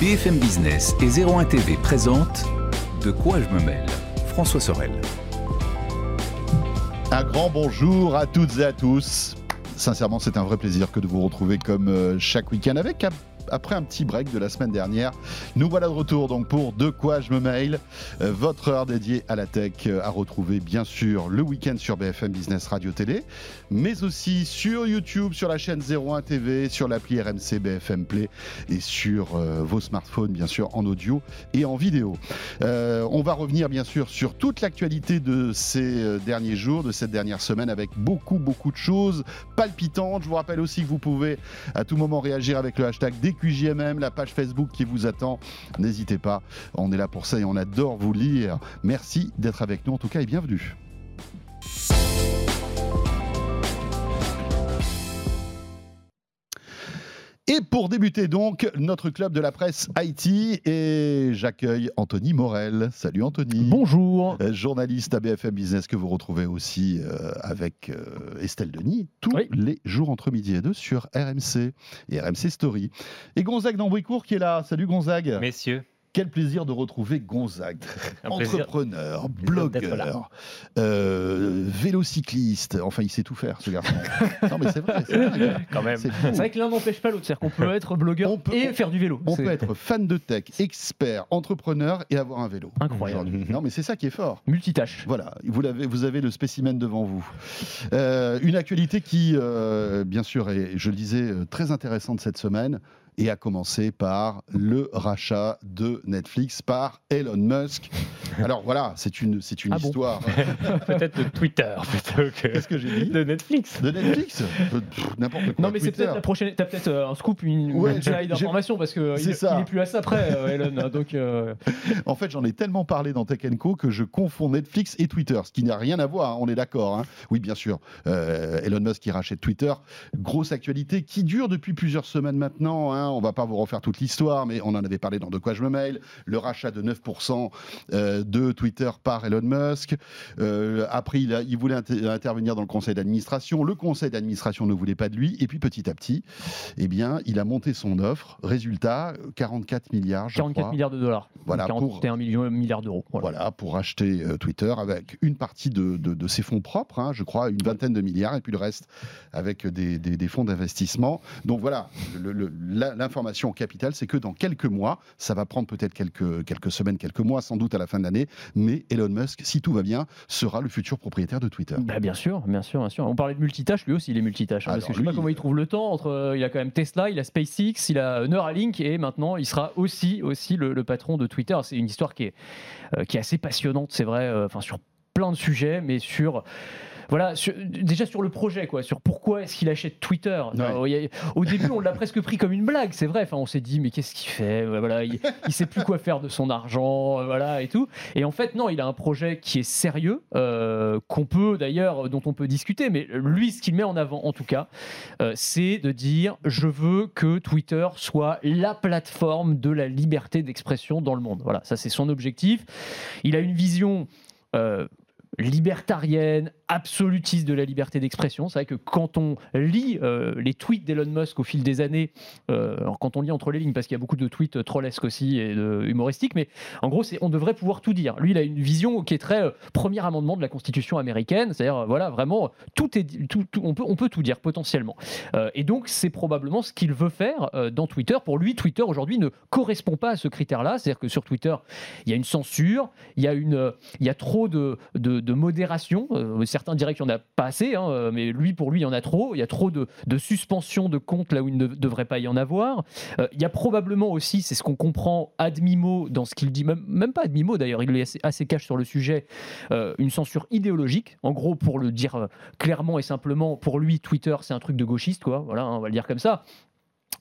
BFM Business et 01 TV présentent De quoi je me mêle François Sorel. Un grand bonjour à toutes et à tous. Sincèrement, c'est un vrai plaisir que de vous retrouver comme euh, chaque week-end avec après un petit break de la semaine dernière. Nous voilà de retour donc pour De quoi je me mail, euh, votre heure dédiée à la tech euh, à retrouver bien sûr le week-end sur BFM Business Radio Télé, mais aussi sur YouTube, sur la chaîne 01 TV, sur l'appli RMC BFM Play et sur euh, vos smartphones bien sûr en audio et en vidéo. on va revenir bien sûr sur toute l'actualité de ces derniers jours, de cette dernière semaine avec beaucoup beaucoup de choses palpitantes. Je vous rappelle aussi que vous pouvez à tout moment réagir avec le hashtag QJMM, la page Facebook qui vous attend. N'hésitez pas, on est là pour ça et on adore vous lire. Merci d'être avec nous en tout cas et bienvenue. Et pour débuter donc, notre club de la presse Haïti et j'accueille Anthony Morel. Salut Anthony. Bonjour. Euh, journaliste à BFM Business que vous retrouvez aussi euh, avec euh, Estelle Denis tous les jours entre midi et deux sur RMC et RMC Story. Et Gonzague d'Ambouicourt qui est là. Salut Gonzague. Messieurs. Quel plaisir de retrouver Gonzague, entrepreneur, blogueur, euh, vélocycliste. Enfin, il sait tout faire, ce garçon. non, mais c'est vrai, c'est vrai. Quand même. C'est vrai que l'un n'empêche pas l'autre. C'est-à-dire qu'on peut être blogueur et faire du vélo. On peut être fan de tech, expert, entrepreneur et avoir un vélo. Incroyable. Non, mais c'est ça qui est fort. Multitâche. Voilà, vous, avez, vous avez le spécimen devant vous. Euh, une actualité qui, euh, bien sûr, est, je le disais, très intéressante cette semaine et à commencer par le rachat de Netflix par Elon Musk. Alors voilà, c'est une, c'est une ah histoire. peut-être de Twitter plutôt que. Qu'est-ce que j'ai dit De Netflix. De Netflix N'importe quoi. Non, mais c'est peut-être la prochaine. T'as peut-être euh, un scoop, une, ouais, d'information parce qu'il il est plus à ça près, euh, Elon. Hein, donc, euh. En fait, j'en ai tellement parlé dans Tech Co que je confonds Netflix et Twitter, ce qui n'a rien à voir, hein, on est d'accord. Hein. Oui, bien sûr. Elon Musk qui rachète Twitter. Grosse actualité qui dure depuis plusieurs semaines maintenant. Hein, on va pas vous refaire toute l'histoire, mais on en avait parlé dans De quoi je me mail. Le rachat de 9% euh, de Twitter par Elon Musk. Euh, après, il, il voulait intervenir dans le conseil d'administration. Le conseil d'administration ne voulait pas de lui. Et puis petit à petit, eh bien, il a monté son offre. Résultat, 44 milliards. 44 milliards de dollars. Voilà, 41 millions milliards d'euros. Voilà. pour acheter euh, Twitter avec une partie de, de, ses fonds propres, hein, je crois, une vingtaine de milliards, et puis le reste avec des, des, fonds d'investissement. Donc voilà, l'information capitale, c'est que dans quelques mois, ça va prendre peut-être quelques, quelques semaines, quelques mois, sans doute à la fin de l'année, mais Elon Musk, si tout va bien, sera le futur propriétaire de Twitter. Bah, bien sûr, bien sûr, bien sûr. On parlait de multitâche, lui aussi, il est multitâche. Hein, parce que je sais pas comment il trouve le temps. Entre, euh, il a quand même Tesla, il a SpaceX, il a Neuralink, et maintenant, il sera aussi, aussi le, patron de Twitter. C'est une histoire qui est, euh, qui est assez passionnante, c'est vrai, euh, sur plein de sujets, mais sur voilà, déjà sur le projet, quoi, sur pourquoi est-ce qu'il achète Twitter. au début, on l'a presque pris comme une blague, c'est vrai. Enfin, on s'est dit, mais qu'est-ce qu'il fait? Voilà, il, il, sait plus quoi faire de son argent, voilà, et tout. Et en fait, non, il a un projet qui est sérieux, euh, qu'on peut d'ailleurs, dont on peut discuter. Mais lui, ce qu'il met en avant, en tout cas, euh, c'est de dire, je veux que Twitter soit la plateforme de la liberté d'expression dans le monde. Voilà, ça c'est son objectif. Il a une vision. Euh, libertarienne, absolutiste de la liberté d'expression. C'est vrai que quand on lit euh, les tweets d'Elon Musk au fil des années, euh, quand on lit entre les lignes, parce qu'il y a beaucoup de tweets trollesques aussi et humoristiques, mais en gros, on devrait pouvoir tout dire. Lui, il a une vision qui est très euh, premier amendement de la Constitution américaine, c'est-à-dire voilà, vraiment tout est on peut tout dire potentiellement. et donc, c'est probablement ce qu'il veut faire dans Twitter. Pour lui, Twitter aujourd'hui ne correspond pas à ce critère-là, c'est-à-dire que sur Twitter, il y a une censure, il y a trop de modération certains diraient qu'il n'y en a pas assez, hein, euh, mais lui, pour lui, il y en a trop. Il y a trop de, suspension de comptes là où il ne devrait pas y en avoir. Euh, il y a probablement aussi, c'est ce qu'on comprend, Admimo dans ce qu'il dit, même, pas Admimo d'ailleurs, il est assez, assez sur le sujet, euh, une censure idéologique. En gros, pour le dire clairement et simplement, pour lui, Twitter, c'est un truc de gauchiste, quoi. Voilà, hein, on va le dire comme ça.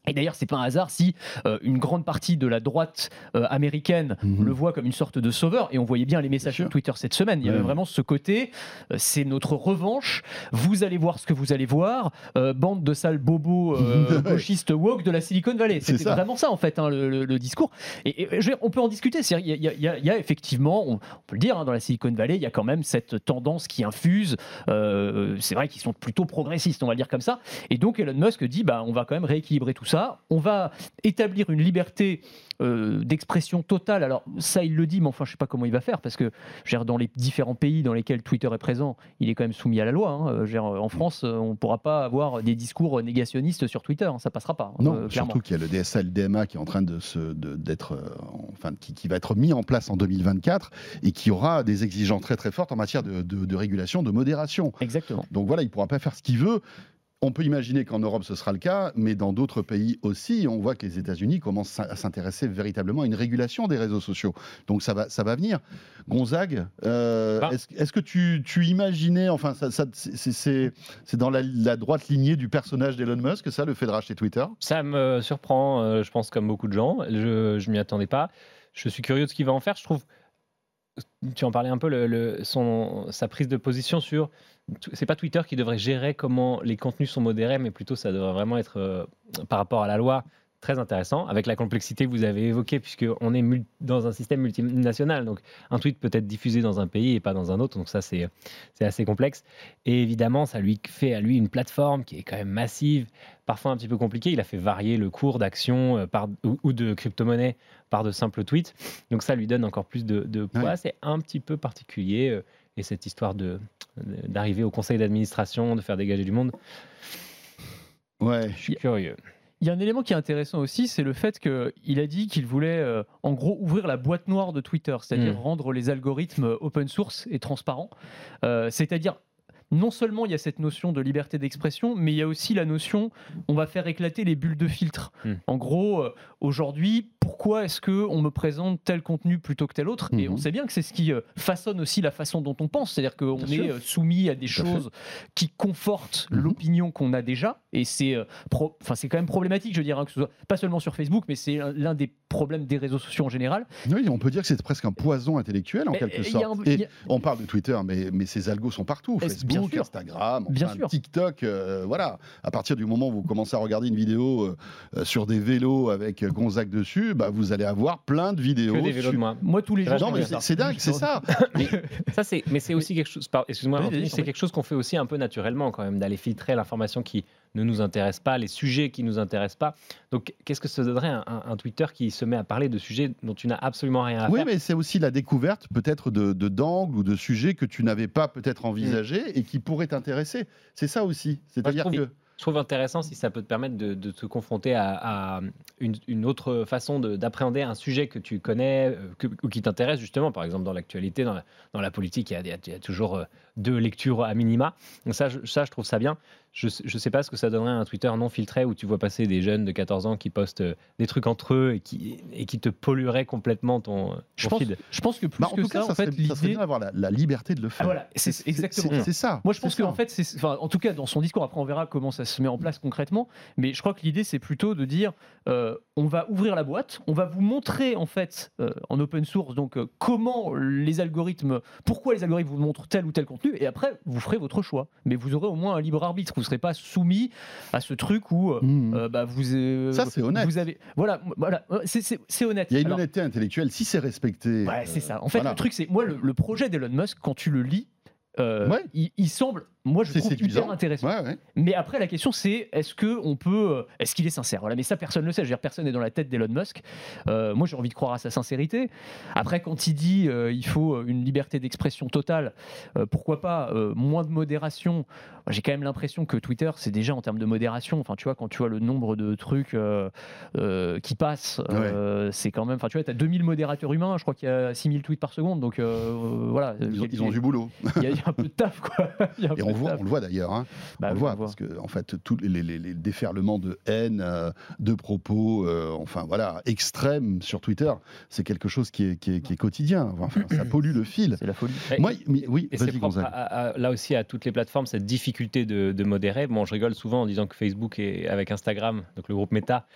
Et d'ailleurs, c'est pas un hasard si euh, une grande partie de la droite euh, américaine mhm. le voit comme une sorte de sauveur. Et on voyait bien les messages sur Twitter cette semaine. Il y avait vraiment ce côté, euh, c'est notre revanche. Vous allez voir ce que vous allez voir. bande de sales bobos gauchistes woke de la Silicon Valley. C'était vraiment ça en fait hein, le, discours. Et, on peut en discuter. Il y, y, a effectivement, on, peut le dire, hein, dans la Silicon Valley, il y a quand même cette tendance qui infuse. c'est vrai qu'ils sont plutôt progressistes, on va le dire comme ça. Et donc Elon Musk dit, bah, on va quand même rééquilibrer tout ça. On va établir une liberté euh, d'expression totale. Alors ça, il le dit, mais enfin, je sais pas comment il va faire parce que dans les différents pays dans lesquels Twitter est présent, il est quand même soumis à la loi. Hein. Euh, en France, on ne pourra pas avoir des discours négationnistes sur Twitter, hein. ça passera pas. Hein, non, euh, surtout qu'il y a le DSL DMA qui est en train de se, d'être, enfin, qui, va être mis en place en 2024 et qui aura des exigences très très fortes en matière de, de régulation, de modération. Exactement. Donc voilà, il pourra pas faire ce qu'il veut. On peut imaginer qu'en Europe ce sera le cas, mais dans d'autres pays aussi, on voit que les États-Unis commencent à s'intéresser véritablement à une régulation des réseaux sociaux. Donc ça va, ça va venir. Gonzague, euh, bah. est-ce que tu, imaginais, enfin, c'est dans la, droite lignée du personnage d'Elon Musk, ça, le fait de racheter Twitter? Ça me surprend, euh, je pense, comme beaucoup de gens. Je ne m'y attendais pas. Je suis curieux de ce qu'il va en faire. Je trouve tu en parlais un peu, le, son, sa prise de position sur. C'est pas Twitter qui devrait gérer comment les contenus sont modérés, mais plutôt ça devrait vraiment être euh, par rapport à la loi très intéressant, avec la complexité que vous avez évoquée, puisqu'on est dans un système multinational. Donc, un tweet peut être diffusé dans un pays et pas dans un autre. Donc, ça, c'est assez complexe. Et évidemment, ça lui fait à lui une plateforme qui est quand même massive, parfois un petit peu compliquée. Il a fait varier le cours d'action euh, ou, ou, de crypto-monnaie par de simples tweets. Donc, ça lui donne encore plus de, poids. C'est un petit peu particulier. Et cette histoire d'arriver au conseil d'administration, de faire dégager du monde. Ouais, je suis curieux. Il y a un élément qui est intéressant aussi, c'est le fait qu'il a dit qu'il voulait euh, en gros ouvrir la boîte noire de Twitter, c'est-à-dire mm. rendre les algorithmes open source et transparents. Euh, c'est-à-dire non seulement il y a cette notion de liberté d'expression, mais il y a aussi la notion on va faire éclater les bulles de filtre. Hmm. En gros, euh, aujourd'hui, pourquoi est-ce que on me présente tel contenu plutôt que tel autre? Et on mhm. sait bien que c'est ce qui euh, façonne aussi la façon dont on pense, c'est-à-dire qu'on est euh, soumis à des choses qui confortent mhm. l'opinion qu'on a déjà, et c'est enfin c'est quand même problématique, je dirais, hein, que ce soit pas seulement sur Facebook, mais c'est l'un des problèmes des réseaux sociaux en général. Oui, on peut dire que c'est presque un poison intellectuel en quelque sorte. et on parle de Twitter, mais, mais ces algos sont partout. Facebook, Instagram, bien sûr. TikTok. Euh, voilà. À partir du moment où vous commencez à regarder une vidéo euh, euh, sur des vélos avec Gonzague dessus, bah, vous allez avoir plein de vidéos. Que des vélos de moi. Moi, tous les jours. Non, mais c'est dingue, c'est ça. mais, ça, c'est, mais c'est aussi quelque chose. Excuse-moi, c'est quelque chose qu'on fait aussi un peu naturellement quand même, d'aller filtrer l'information qui ne nous intéresse pas, les sujets qui nous intéressent pas. Donc, qu'est-ce que ça donnerait un, Twitter qui se met à parler de sujets dont tu n'as absolument rien à oui, faire Oui, mais c'est aussi la découverte peut-être de, d'angles ou de sujets que tu n'avais pas peut-être envisagés mm. et qui pourraient t'intéresser. C'est ça aussi. C'est-à-dire que je trouve intéressant si ça peut te permettre de, te confronter à, une, autre façon d'appréhender un sujet que tu connais euh, ou qui t'intéresse justement. Par exemple, dans l'actualité, dans, la, politique, il y, a, toujours euh, deux lectures à minima. Donc ça, ça, je trouve ça bien. Je ne sais pas ce que ça donnerait un Twitter non filtré où tu vois passer des jeunes de 14 ans qui postent euh, des trucs entre eux et qui, et qui te pollueraient complètement ton, je pense, feed. Je pense que plus bah, que ça, en fait, ça serait bien d'avoir la, liberté de le faire. Ah, voilà, c'est exactement C'est ça. Moi, je pense qu'en fait, enfin, en tout cas, dans son discours, après, on verra comment ça se met en place concrètement. Mais je crois que l'idée, c'est plutôt de dire, euh, on va ouvrir la boîte, on va vous montrer en fait euh, en open source donc comment les algorithmes, pourquoi les algorithmes vous montrent tel ou tel contenu, et après vous ferez votre choix. Mais vous aurez au moins un libre arbitre serez pas soumis à ce truc où euh, mmh. euh, bah, vous. Euh, ça, c'est honnête. Vous avez, voilà, voilà c'est honnête. Il y a une honnêteté intellectuelle, si c'est respecté. Ouais, c'est ça. En fait, le truc, c'est. Moi, le projet d'Elon Musk, quand tu le lis, euh, il, semble, moi je trouve hyper intéressant. Mais après la question c'est est-ce que on peut, euh, est-ce qu'il est sincère? Voilà, mais ça personne ne le sait. Je veux dire, personne n'est dans la tête d'Elon Musk. Euh, moi j'ai envie de croire à sa sincérité. Après quand il dit il faut une liberté d'expression totale, pourquoi pas moins de modération? J'ai quand même l'impression que Twitter c'est déjà en termes de modération. Enfin tu vois quand tu vois le nombre de trucs qui passent, c'est quand même. Enfin tu vois, tu as 2000 modérateurs humains. Je crois qu'il y a 6000 tweets par seconde. Donc voilà. Ils ont, du boulot. Il y, a, un peu de taf, quoi. Et on, voit, on le voit d'ailleurs. Hein. Bah on le voit, parce que, en fait, tous les, les, déferlements de haine, euh, de propos, euh, enfin voilà, extrêmes sur Twitter, c'est quelque chose qui est, qui est, quotidien. Enfin, ça pollue le fil. C'est la folie. Moi, oui, et c'est là aussi à toutes les plateformes, cette difficulté de, de, modérer. Bon, je rigole souvent en disant que Facebook est avec Instagram, donc le groupe Meta,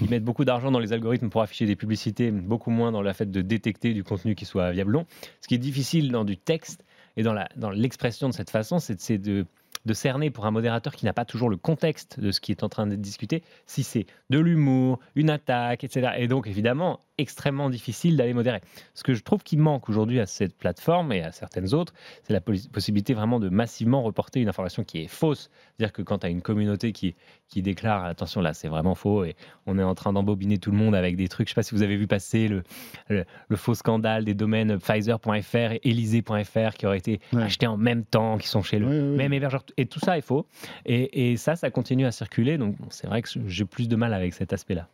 ils mettent beaucoup d'argent dans les algorithmes pour afficher des publicités, beaucoup moins dans la fait de détecter du contenu qui soit viable long. Ce qui est difficile dans du texte, et dans l'expression de cette façon, c'est de de cerner pour un modérateur qui n'a pas toujours le contexte de ce qui est en train d'être discuté, si c'est de l'humour, une attaque, etc. Et donc, évidemment, extrêmement difficile d'aller modérer. Ce que je trouve qui manque aujourd'hui à cette plateforme et à certaines autres, c'est la possibilité vraiment de massivement reporter une information qui est fausse. C'est-à-dire que quand tu as une communauté qui, qui déclare attention là, c'est vraiment faux et on est en train d'embobiner tout le monde avec des trucs. Je ne sais pas si vous avez vu passer le, le, faux scandale des domaines Pfizer.fr et Elysée.fr qui auraient été achetés en même temps, qui sont chez le même hébergeur. Et tout ça est faux. Et, ça, ça continue à circuler. Donc c'est vrai que j'ai plus de mal avec cet aspect-là.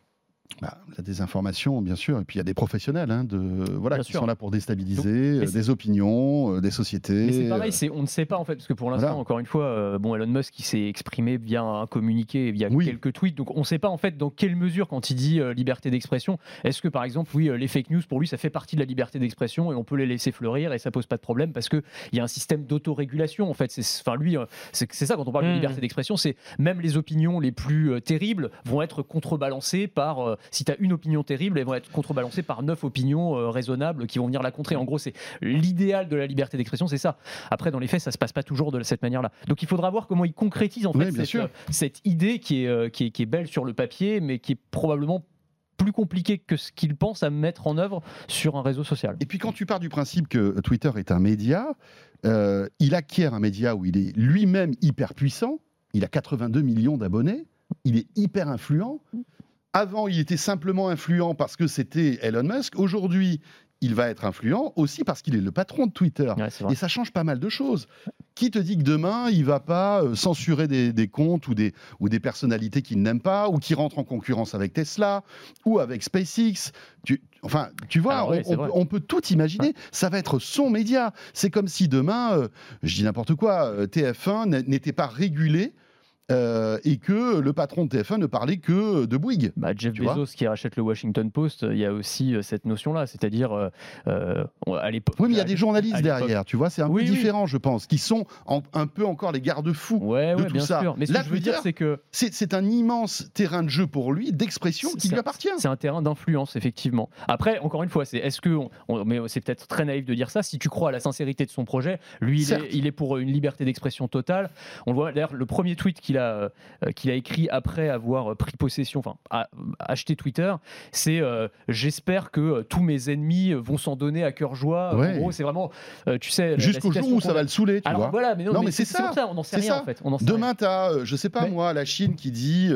Bah, la désinformation, bien sûr, et puis il y a des professionnels hein, de, voilà, qui sont là pour déstabiliser euh, des opinions, euh, des sociétés. c'est pareil, euh. on ne sait pas en fait, parce que pour l'instant, encore une fois, bon, Elon Musk s'est exprimé via un communiqué, via quelques tweets, donc on ne sait pas en fait dans quelle mesure, quand il dit liberté d'expression, est-ce que par exemple, oui, les fake news, pour lui, ça fait partie de la liberté d'expression et on peut les laisser fleurir et ça pose pas de problème parce qu'il y a un système d'autorégulation en fait. Enfin, lui, c'est ça quand on parle de mmh. liberté d'expression, c'est même les opinions les plus terribles vont être contrebalancées par si tu as une opinion terrible, elles vont être contrebalancées par neuf opinions euh, raisonnables qui vont venir la contrer. En gros, c'est l'idéal de la liberté d'expression, c'est ça. Après, dans les faits, ça se passe pas toujours de cette manière-là. Donc, il faudra voir comment ils concrétisent en fait euh, cette, idée euh, qui est, qui, est, belle sur le papier, mais qui est probablement plus compliqué que ce qu'ils pensent à mettre en œuvre sur un réseau social. Et puis quand tu pars du principe que Twitter est un média, il acquiert un média où il est lui-même hyper puissant, il a 82 millions d'abonnés, il est hyper influent, avant, il était simplement influent parce que c'était Elon Musk. Aujourd'hui, il va être influent aussi parce qu'il est le patron de Twitter. et ça change pas mal de choses. Qui te dit que demain, il va pas euh, censurer des, comptes ou des, ou des personnalités qu'il n'aime pas, ou qui rentrent en concurrence avec Tesla, ou avec SpaceX? Enfin, tu vois, on, peut tout imaginer. Ça va être son média. C'est comme si demain, euh, je dis n'importe quoi, euh, TF1 n'était pas régulé euh, et que le patron de TF1 ne parlait que de Bouygues. Bah, Jeff Bezos qui rachète le Washington Post, il y a aussi euh, cette notion-là, c'est-à-dire euh, à l'époque. Oui, mais il y a des journalistes derrière, tu vois, c'est un peu différent, je pense, qui sont un peu encore les garde-fous ouais, de tout bien ça. Sûr. Mais ce que je veux dire, c'est que c'est un immense terrain de jeu pour lui, d'expression qui lui appartient. C'est un terrain d'influence, effectivement. Après, encore une fois, c'est est-ce que, mais c'est peut-être très naïf de dire ça. Si tu crois à la sincérité de son projet, lui, il est, il est, pour une liberté d'expression totale. On voit d'ailleurs le premier tweet qu'il a euh, qu'il a écrit après avoir pris possession, enfin acheté Twitter, c'est euh, j'espère que euh, tous mes ennemis vont s'en donner à cœur joie. En gros, c'est vraiment, tu sais, jusqu'au jour où ça va le saouler. Tu Alors vois. voilà, mais non, mais, c'est ça. on n'en sait rien en fait. Demain, tu as, je sais pas moi, la Chine qui dit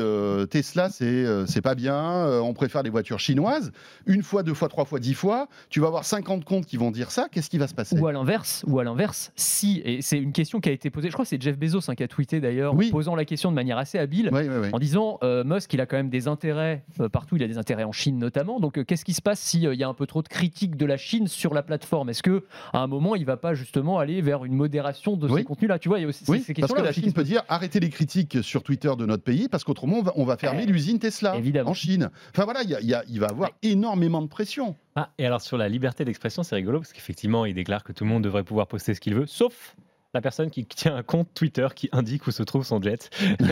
Tesla, c'est c'est pas bien, on préfère les voitures chinoises. Une fois, deux fois, trois fois, dix fois, tu vas avoir 50 comptes qui vont dire ça. Qu'est-ce qui va se passer? Ou à l'inverse, ou à l'inverse, si et c'est une question qui a été posée. Je crois que c'est Jeff Bezos hein, qui a tweeté d'ailleurs, posant la question de manière assez habile en disant euh, Musk, il a quand même des intérêts euh, partout, il a des intérêts en Chine notamment. Donc, euh, qu'est-ce qui se passe s'il y a un peu trop de critiques de la Chine sur la plateforme? Est-ce que à un moment, il va pas justement aller vers une modération de ces contenus-là? Tu vois, il y a aussi oui, parce que la Chine peut dire arrêtez les critiques sur Twitter de notre pays parce qu'autrement, on va, fermer eh, l'usine Tesla en Chine. Enfin voilà, il, y il va avoir énormément de pression. Ah, et alors sur la liberté d'expression, c'est rigolo parce qu'effectivement, il déclare que tout le monde devrait pouvoir poster ce qu'il veut, sauf la personne qui tient un compte Twitter qui indique où se trouve son jet.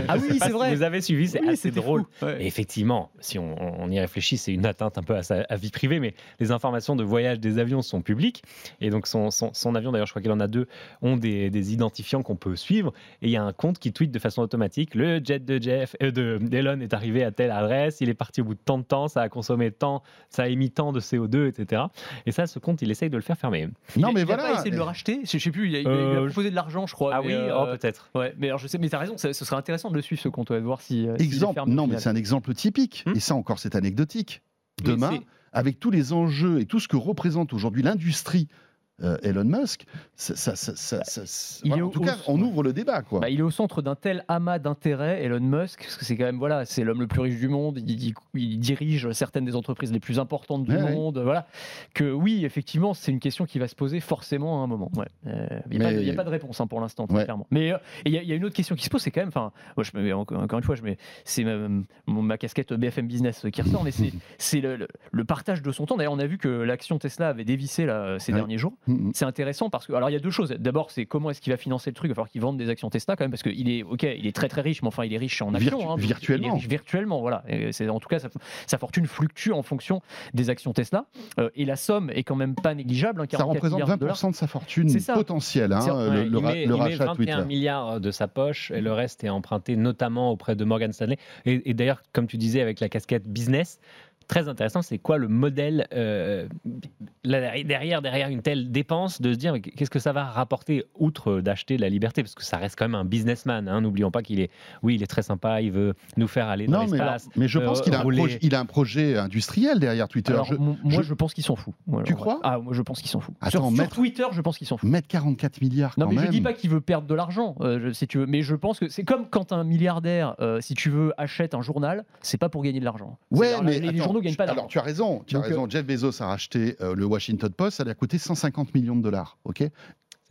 Ah oui, c'est vrai. vous avez suivi, c'est assez drôle. Et effectivement, si on, y réfléchit, c'est une atteinte un peu à sa vie privée, mais les informations de voyage des avions sont publiques. Et donc, son, avion, d'ailleurs, je crois qu'il en a deux, ont des, identifiants qu'on peut suivre. Et il y a un compte qui tweet de façon automatique le jet de Jeff, euh, de d'Elon est arrivé à telle adresse, il est parti au bout de tant de temps, ça a consommé tant, ça a émis tant de CO2, etc. Et ça, ce compte, il essaye de le faire fermer. Non, mais voilà. A pas essayé de le racheter? Je sais plus. Il a, euh, de l'argent, je crois. Ah oui, oh, euh, peut-être. Ouais, mais alors je sais, mais t'as raison, ce serait intéressant de le suivre ce compte, de voir si. Euh, exemple, non, mais c'est un exemple typique, hmm et ça encore, c'est anecdotique. Demain, avec tous les enjeux et tout ce que représente aujourd'hui l'industrie euh, Elon Musk, ça, en tout cas, on ouvre le débat. Quoi. Bah, il est au centre d'un tel amas d'intérêts, Elon Musk, parce que c'est quand même voilà, c'est l'homme le plus riche du monde. Il, dirige certaines des entreprises les plus importantes du monde. Voilà, que oui, effectivement, c'est une question qui va se poser forcément à un moment. Euh, il n'y a, pas de réponse hein, pour l'instant, clairement. Mais euh, il y, a une autre question qui se pose, c'est quand même, enfin, encore une fois, je mets, c'est ma, casquette BFM Business qui ressort, mais c'est le, le, partage de son temps. D'ailleurs, on a vu que l'action Tesla avait dévissé là, ces derniers jours. C'est intéressant parce que alors il y a deux choses. D'abord, c'est comment est-ce qu'il va financer le truc Il va falloir qu'il vende des actions Tesla quand même parce qu'il est ok, il est très très riche, mais enfin il est riche en actions. Hein, virtuellement. virtuellement, voilà. C'est en tout cas sa, fortune fluctue en fonction des actions Tesla euh, et la somme est quand même pas négligeable. Hein, ça représente 20% de, sa fortune potentielle. Hein, le, il met, le il 21 milliards de sa poche et le reste est emprunté notamment auprès de Morgan Stanley. Et, et d'ailleurs, comme tu disais avec la casquette business, très intéressant, c'est quoi le modèle euh, derrière, derrière une telle dépense, de se dire qu'est-ce que ça va rapporter outre d'acheter la liberté, parce que ça reste quand même un businessman. Hein, n'oublions pas qu'il est, oui, il est très sympa, il veut nous faire aller dans l'espace. Mais, mais je pense euh, qu'il a, a, un projet industriel derrière Twitter. moi, je, pense qu'ils s'en foutent. tu crois? Ah, moi, je pense qu'ils s'en foutent. sur, Twitter, je pense qu'ils s'en foutent. Mettre 44 milliards. Non, mais je dis pas qu'il veut perdre de l'argent, euh, si tu veux. Mais je pense que c'est comme quand un milliardaire, si tu veux, achète un journal, c'est pas pour gagner de l'argent. Ouais, mais les, journaux gagnent pas d'argent. Alors, tu as raison tu as raison. Euh, Jeff Bezos a racheté euh, le Washington Post, ça lui a coûté 150 millions de dollars. Ok?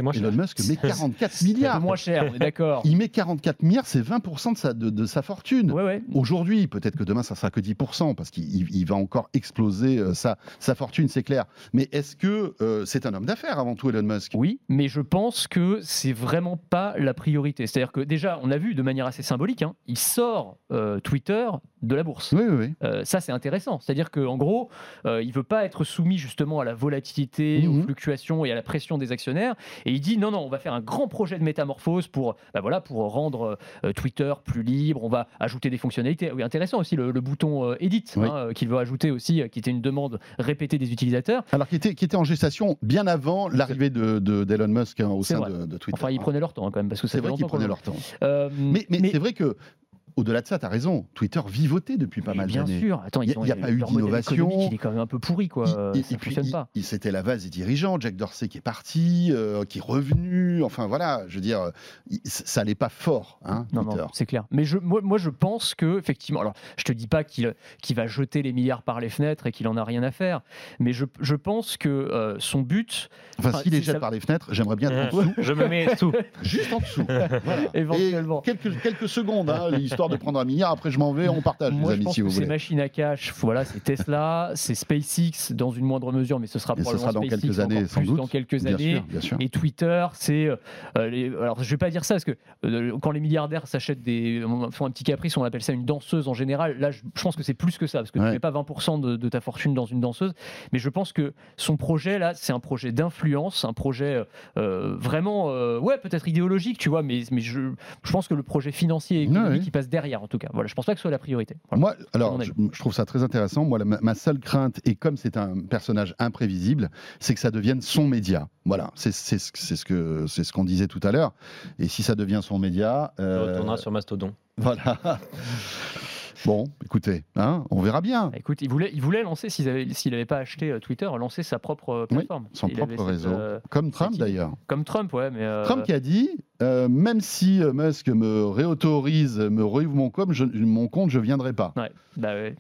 Moins Elon Musk met 44 milliards. moins cher, on est d'accord. Il met 44 milliards, c'est 20% de sa, de, sa fortune. Aujourd'hui, peut-être que demain, ça sera que 10%, parce qu'il va encore exploser euh, sa, sa, fortune, c'est clair. Mais est-ce que euh, c'est un homme d'affaires avant tout, Elon Musk? Oui, mais je pense que c'est vraiment pas la priorité. C'est-à-dire que déjà, on a vu de manière assez symbolique, hein, il sort euh, Twitter de la bourse. Oui, oui, oui. ça, c'est intéressant. C'est-à-dire qu'en gros, il veut pas être soumis justement à la volatilité, aux mhm. fluctuations et à la pression des actionnaires. Et il dit non, non, on va faire un grand projet de métamorphose pour, bah voilà, pour rendre euh, Twitter plus libre. On va ajouter des fonctionnalités. Oui, intéressant aussi le, bouton euh, Edit hein, euh, qu'il veut ajouter aussi, qui était une demande répétée des utilisateurs. Alors qui était, qui était en gestation bien avant l'arrivée de, d'Elon Musk hein, au sein de, Twitter. Enfin, ils prenaient leur temps hein, quand même parce que c'est vrai qu'ils prenaient leur temps. mais, mais... c'est vrai que au-delà de ça, tu as raison, Twitter vivotait depuis pas mal d'années. Bien sûr, attends, il n'y a, pas eu d'innovation. Il est quand même un peu pourri, quoi. Il, ça fonctionne pas. C'était la vase des dirigeants, Jack Dorsey qui est parti, euh, qui est revenu. Enfin voilà, je veux dire, ça n'allait pas fort, hein, non, non, c'est clair. Mais je, moi, moi, je pense que effectivement, alors je te dis pas qu'il va jeter les milliards par les fenêtres et qu'il en a rien à faire, mais je, je pense que euh, son but. Enfin, s'il les jette par les fenêtres, j'aimerais bien être en dessous. Je me mets sous. Juste en dessous. Éventuellement. quelques, quelques secondes, hein, l'histoire de prendre un milliard. Après, je m'en vais, on partage, Moi, les amis, si vous voulez. C'est machine à cash. Voilà, c'est Tesla, c'est SpaceX dans une moindre mesure, mais ce sera probablement ce sera dans quelques années, sans doute. Dans quelques années. Et Twitter, c'est. Euh, alors, je vais pas dire ça parce que euh, quand les milliardaires s'achètent des, font un petit caprice, on appelle ça une danseuse en général. Là, je, pense que c'est plus que ça parce que tu ne mets pas 20% de, ta fortune dans une danseuse. Mais je pense que son projet là, c'est un projet d'influence, un projet euh, vraiment, ouais, peut-être idéologique, tu vois, mais, mais je, je pense que le projet financier et économique, il passe derrière en tout cas. Voilà, je pense pas que ce soit la priorité. Moi, alors, je, trouve ça très intéressant. Moi, ma, seule crainte, et comme c'est un personnage imprévisible, c'est que ça devienne son média. Voilà, c'est ce que c'est ce qu'on disait tout à l'heure. Et si ça devient son média, euh... retournera sur Mastodon. Voilà. Bon, écoutez, hein, on verra bien. Bah, écoute, il voulait, il voulait lancer, s'il n'avait pas acheté euh, Twitter, lancer sa propre euh, plateforme. son propre réseau. Euh, Comme Trump d'ailleurs. Comme Trump, ouais. Mais Trump qui a dit même si Musk me réautorise, me rouvre mon compte, je, mon compte, je viendrai pas. Ouais, bah ouais.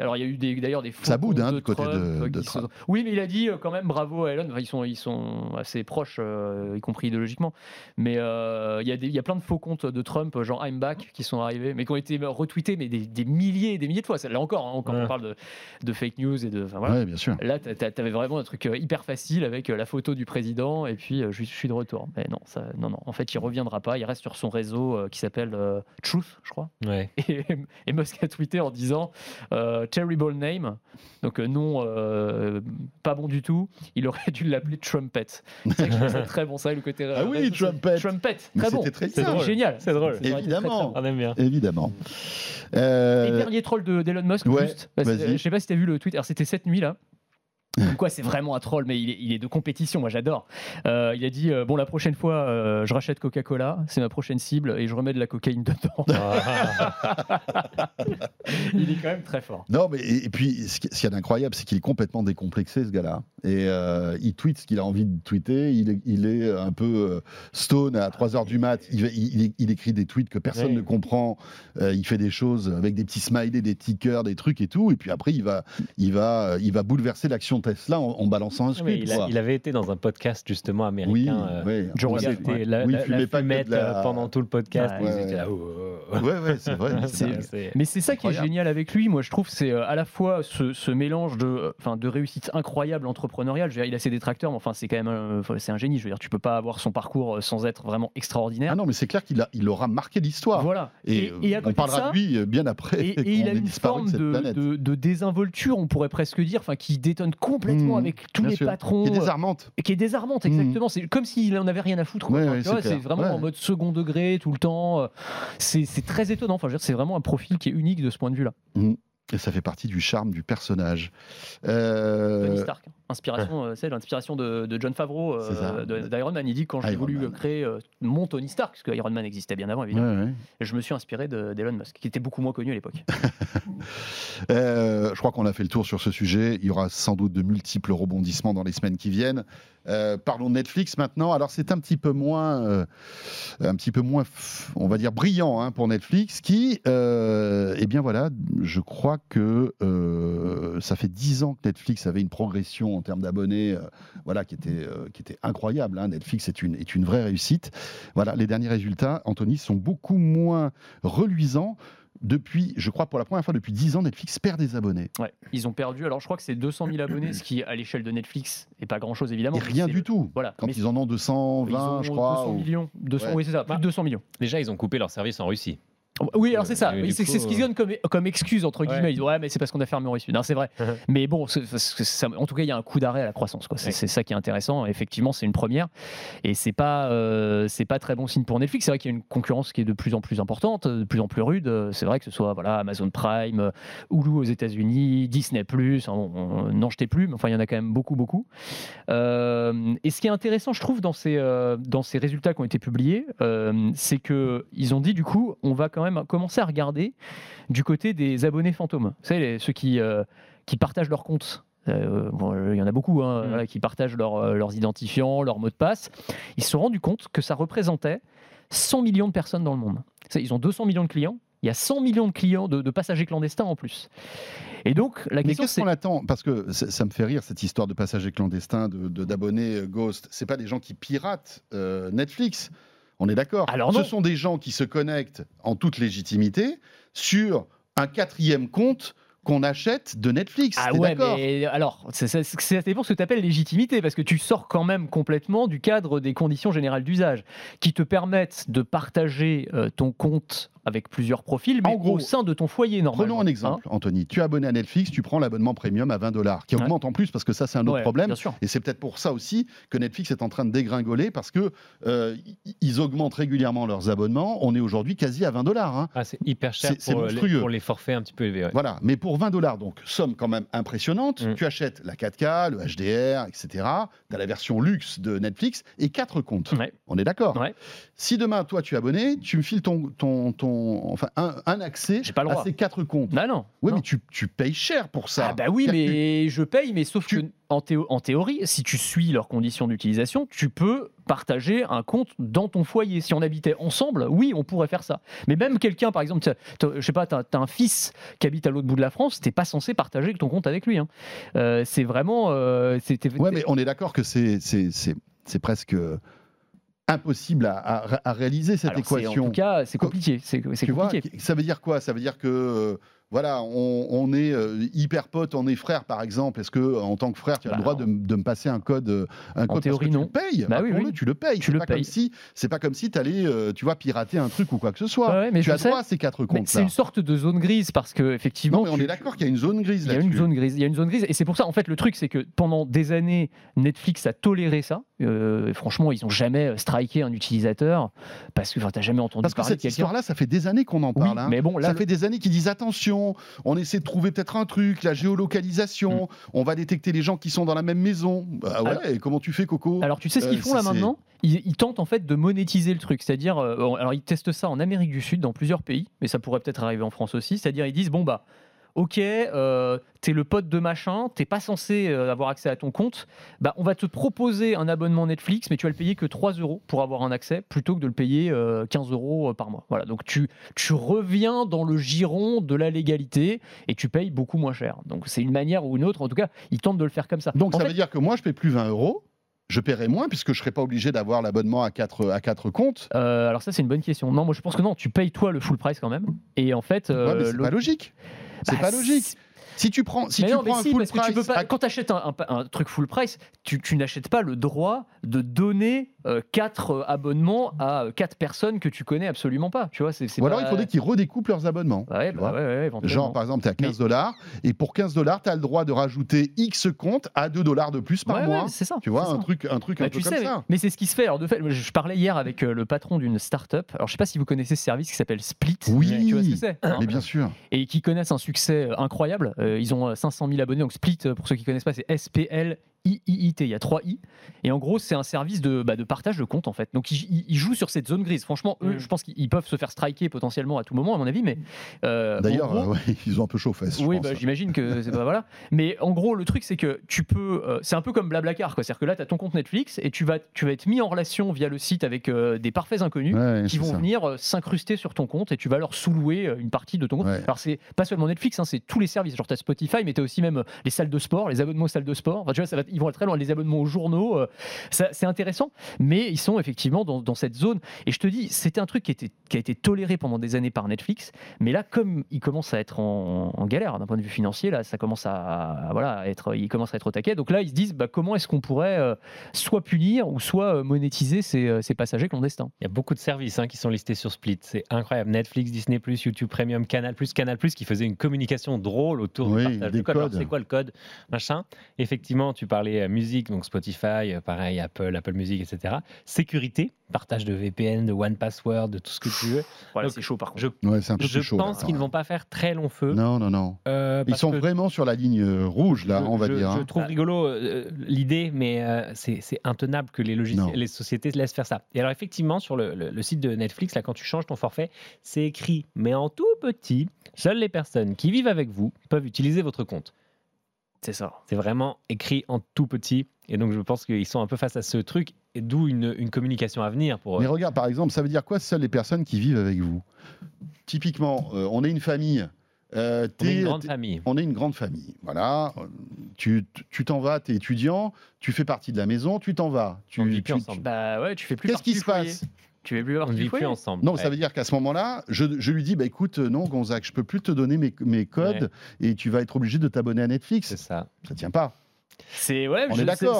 Alors il y a eu d'ailleurs des, Ça boude hein, de côté de, Trump. Oui, mais il a dit quand même bravo à Elon. ils, sont, ils sont assez proches, y compris idéologiquement. Mais il y, a il y a plein de faux comptes de Trump, genre I'm back, qui sont arrivés, mais qui ont été retweetés, mais des des, milliers et des milliers de fois. Là encore, hein, quand on parle de, fake news et de. Voilà. bien sûr. Là, tu avais vraiment un truc euh, hyper facile avec euh, la photo du président et puis euh, je, suis de retour. Mais non, ça, non, non. En fait, il reviendra pas. Il reste sur son réseau qui s'appelle Truth, je crois. Ouais. Et, et, Musk a tweeté en disant terrible name, donc nom pas bon du tout. Il aurait dû l'appeler Trumpet. C'est très bon ça, le côté. Ah oui, Trumpet. Trumpet, très bon. C'est génial. C'est drôle. Évidemment. On aime bien. Évidemment. Euh... Et dernier troll d'Elon Musk, juste. je sais pas si tu as vu le tweet. Alors, c'était cette nuit là. Quoi, c'est vraiment un troll, mais il est, de compétition, moi j'adore. Euh, il a dit euh, bon la prochaine fois, euh, je rachète Coca-Cola, c'est ma prochaine cible, et je remets de la cocaïne dedans. il est quand même très fort. Non, mais et, puis ce qu'il y a d'incroyable, c'est qu'il est complètement décomplexé ce gars-là. Et il tweet ce qu'il a envie de tweeter. Il est, il est un peu stone à 3 h du mat. Il, il, écrit des tweets que personne ne comprend. il fait des choses avec des petits smileys, des tickers, des trucs et tout. Et puis après, il va, il va, il va bouleverser l'action Tesla en, balançant un squid. Il, avait été dans un podcast justement américain. Oui, euh, oui. La, oui, la, fumette euh, pendant tout le podcast. Ouais, ouais, c'est vrai. Mais c'est ça qui est génial avec lui. Moi, je trouve c'est à la fois ce, mélange de, enfin, de réussite incroyable entrepreneuriale. il a ses détracteurs, mais enfin, c'est quand même, c'est un génie. Je veux dire, tu peux pas avoir son parcours sans être vraiment extraordinaire. Ah non, mais c'est clair qu'il a, il aura marqué l'histoire. Voilà. Et, on parlera de lui bien après. Et, il a une forme de, de, désinvolture, on pourrait presque dire, enfin, qui détonne complètement mmh, avec tous les patrons. Qui est désarmante. Qui est désarmante, mmh. exactement. C'est comme s'il n'en avait rien à foutre. c'est vraiment en mode second degré tout le temps. Euh, c'est très étonnant. Enfin, c'est vraiment un profil qui est unique de ce point de vue-là. Mmh. Et ça fait partie du charme du personnage. Euh... Tony Stark, inspiration, euh, c'est l'inspiration de, de, John Favreau euh, d'Iron Man. Il dit quand j'ai voulu créer mon Tony Stark, parce que Iron Man existait bien avant évidemment, et je me suis inspiré d'Elon Musk, qui était beaucoup moins connu à l'époque. je crois qu'on a fait le tour sur ce sujet. Il y aura sans doute de multiples rebondissements dans les semaines qui viennent. Parlons de Netflix maintenant. Alors c'est un petit peu moins, un petit peu moins, on va dire brillant hein, pour Netflix, qui, eh bien voilà, je crois que euh, ça fait dix ans que Netflix avait une progression en termes d'abonnés, euh, voilà, qui était, euh, qui était incroyable. Hein. Netflix est une, est une vraie réussite. Voilà, les derniers résultats, Anthony, sont beaucoup moins reluisants depuis, je crois pour la première fois depuis 10 ans, Netflix perd des abonnés. Ouais, ils ont perdu, alors je crois que c'est 200 000 abonnés, ce qui à l'échelle de Netflix n'est pas grand-chose évidemment. Et rien du tout. Voilà. Quand ils en ont 220, je crois. 200 millions, 200, oui c'est ça, plus de 200 millions. Déjà, ils ont coupé leur service en Russie. Oui, alors c'est ça. c'est ce qu'ils donnent comme, comme excuse, entre guillemets. Ils disent, ouais, mais c'est parce qu'on a fermé en Russie. Non, c'est vrai. mais bon, en tout cas, il y a un coup d'arrêt à la croissance. C'est ça qui est intéressant. Effectivement, c'est une première. Et c'est pas, euh, c'est pas très bon signe pour Netflix. C'est vrai qu'il y a une concurrence qui est de plus en plus importante, de plus en plus rude. C'est vrai que ce soit voilà, Amazon Prime, Hulu aux États-Unis, Disney, n'en jetez plus, mais enfin, il y en a quand même beaucoup, beaucoup. Euh, et ce qui est intéressant, je trouve, dans ces, euh, dans ces résultats qui ont été publiés, c'est qu'ils ont dit, du coup, on va quand même commencer à regarder du côté des abonnés fantômes. Vous savez, ceux qui, euh, qui partagent leurs comptes. Euh, il y en a beaucoup hein, mm. qui partagent euh, leurs identifiants, leurs mots de passe. Ils se sont rendus compte que ça représentait 100 millions de personnes dans le monde. Ils ont 200 millions de clients. Il y a 100 millions de clients, de, passagers clandestins en plus. Et donc, la question, qu'est-ce qu'on attend? Parce que ça me fait rire cette histoire de passagers clandestins, de d'abonnés Ghost. C'est pas des gens qui piratent Netflix. On est d'accord. Alors Ce sont des gens qui se connectent en toute légitimité sur un quatrième compte qu'on achète de Netflix. Ah ouais, mais alors, c'est pour ce que tu appelles légitimité, parce que tu sors quand même complètement du cadre des conditions générales d'usage, qui te permettent de partager euh, ton compte avec plusieurs profils, mais au sein de ton foyer normalement. Prenons un exemple, hein. Anthony. Tu es abonné à Netflix, tu prends l'abonnement premium à 20 dollars, qui augmente en plus parce que ça c'est un autre problème. Et c'est peut-être pour ça aussi que Netflix est en train de dégringoler parce que euh, ils augmentent régulièrement leurs abonnements. On est aujourd'hui quasi à 20 dollars. Hein. Ah, c'est hyper cher pour, les, pour les forfaits un petit peu élevés. Voilà, mais pour 20 dollars, donc somme quand même impressionnante. Mm. Tu achètes la 4K, le HDR, etc. Tu as la version luxe de Netflix et quatre comptes. On est d'accord. Si demain toi tu es abonné, tu me files ton, ton, ton enfin, un, accès à ces quatre comptes. Bah non. Oui, mais tu, payes cher pour ça. Ah bah oui, mais je paye, mais sauf que en, en, théorie, si tu suis leurs conditions d'utilisation, tu peux partager un compte dans ton foyer. Si on habitait ensemble, oui, on pourrait faire ça. Mais même quelqu'un, par exemple, je sais pas, tu as, un fils qui habite à l'autre bout de la France, t'es pas censé partager ton compte avec lui. Hein. Euh, c'est vraiment. Euh, ouais, mais on est d'accord que c'est presque impossible à, réaliser cette équation. En tout cas, c'est compliqué. C'est compliqué. ça veut dire quoi? Ça veut dire que euh, voilà, on, est euh, hyper potes, on est frères par exemple. Est-ce que en tant que frère, tu as le bah, droit de, me passer un code, euh, un code en théorie, non. tu le payes? Bah, oui, oui. Tu le payes. Tu le pas payes. Comme si, c'est pas comme si tu allais, tu vois, pirater un truc ou quoi que ce soit. mais tu as droit à ces quatre comptes. C'est une sorte de zone grise parce que effectivement. Non, mais on est d'accord qu'il y a une zone grise. Il y a une zone grise. Il y a une zone grise, et c'est pour ça. En fait, le truc, c'est que pendant des années, Netflix a toléré ça. Euh, franchement, ils n'ont jamais striké un utilisateur parce que tu n'as jamais entendu parce parler que cette histoire-là, ça fait des années qu'on en parle. Hein. Mais bon, ça fait des années qu'ils disent attention, on essaie de trouver peut-être un truc, la géolocalisation, mm. on va détecter les gens qui sont dans la même maison. Bah ouais, comment tu fais, Coco Alors tu sais ce qu'ils euh, font là maintenant? Ils, tentent en fait de monétiser le truc, c'est-à-dire, euh, alors ils testent ça en Amérique du Sud, dans plusieurs pays, mais ça pourrait peut-être arriver en France aussi. C'est-à-dire ils disent bon bah ok, euh, t'es le pote de machin, t'es pas censé euh, avoir accès à ton compte, bah, on va te proposer un abonnement Netflix, mais tu vas le payer que 3 euros pour avoir un accès, plutôt que de le payer 15 euros par mois. Voilà, donc tu, tu reviens dans le giron de la légalité et tu payes beaucoup moins cher. Donc c'est une manière ou une autre, en tout cas, ils tentent de le faire comme ça. Donc ça veut dire que moi, je paie plus 20 euros je paierai moins puisque je serai pas obligé d'avoir l'abonnement à quatre à quatre comptes. Euh, alors ça c'est une bonne question. Non, moi je pense que non, tu payes toi le full price quand même. Et en fait, euh, c'est pas logique. C'est bah, pas logique. Si tu prends, si tu prends un full price, quand tu achètes un, truc full price, tu, n'achètes pas le droit de donner 4 euh, abonnements à 4 personnes que tu connais absolument pas. Tu vois, c'est, Ou alors il faudrait qu'ils redécoupent leurs abonnements. Ouais, bah Genre, par exemple, tu es à 15 dollars et pour 15 dollars, tu as le droit de rajouter X comptes à 2 dollars de plus par mois. c'est ça. Tu vois, un truc, un truc un peu comme ça. Mais, c'est ce qui se fait. Alors, de fait, je parlais hier avec euh, le patron d'une start-up. Alors, je sais pas si vous connaissez ce service qui s'appelle Split. Oui, tu vois ce que c'est Mais bien sûr. Et qui connaissent un succès incroyable. Euh, ils ont 500 000 abonnés. Donc, Split, pour ceux qui connaissent pas, c'est SPL IIT, il y a trois I. Et en gros, c'est un service de, bah, de, partage de compte en fait. Donc ils, jouent sur cette zone grise. Franchement, eux, mm. je pense qu'ils peuvent se faire striker potentiellement à tout moment, à mon avis. Mais euh, d'ailleurs, euh, ils ont un peu chaud fesses. Oui, bah, j'imagine que c'est pas voilà. Mais en gros, le truc c'est que tu peux, euh, c'est un peu comme Blablacar, quoi. C'est-à-dire que là, tu as ton compte Netflix et tu vas, tu vas être mis en relation via le site avec des parfaits inconnus qui vont venir s'incruster sur ton compte et tu vas leur sous-louer une partie de ton compte. Alors c'est pas seulement Netflix, hein, c'est tous les services. Genre tu as Spotify, mais tu as aussi même les salles de sport, les abonnements aux salles de sport. Enfin, tu vois, ça va, ils vont être très loin. Les abonnements aux journaux. Euh, c'est intéressant, mais ils sont effectivement dans, cette zone. Et je te dis, c'était un truc qui, était, qui a été toléré pendant des années par Netflix, mais là, comme il commence à être en, galère d'un point de vue financier, là, ça commence à, voilà, être, il commence à être au taquet. Donc là, ils se disent, bah, comment est-ce qu'on pourrait euh, soit punir ou soit euh, monétiser ces, ces, passagers clandestins? Il y a beaucoup de services hein, qui sont listés sur Split. C'est incroyable. Netflix, Disney+, YouTube Premium, Canal+, Canal+, qui faisait une communication drôle autour du partage de code. C'est quoi le code Machin? Effectivement, tu parlais musique, donc Spotify, euh, pareil, Apple, Apple Music, etc. Sécurité, partage de VPN, de One Password, de tout ce que tu veux. Voilà, c'est chaud par contre. Je, je pense qu'ils ne vont pas faire très long feu. Non, non, non. Euh, Ils sont vraiment sur la ligne euh, rouge, là, on va dire. Je hein. trouve rigolo l'idée, mais c'est intenable que les, logiciels, les sociétés laissent faire ça. Et alors, effectivement, sur le, le, site de Netflix, là, quand tu changes ton forfait, c'est écrit, mais en tout petit, seules les personnes qui vivent avec vous peuvent utiliser votre compte. C'est ça. C'est vraiment écrit en tout petit. Et donc, je pense qu'ils sont un peu face à ce truc, et d'où une, une, communication à venir. Pour... Mais regarde, par exemple, ça veut dire quoi, seules les personnes qui vivent avec vous? Typiquement, euh, on est une famille. Euh, on est une grande famille. On est une grande famille. Voilà. Tu t'en vas, tu es étudiant, tu fais partie de la maison, tu t'en vas. Tu, on vit plus ensemble. Bah ouais, tu fais plus Qu'est-ce qui se passe? Tu veux plus on vit plus ensemble. Non, ça veut dire qu'à ce moment-là, je, je, lui dis bah écoute, non, Gonzague, je peux plus te donner mes, mes codes et tu vas être obligé de t'abonner à Netflix. C'est ça. Ça tient pas. C'est ouais,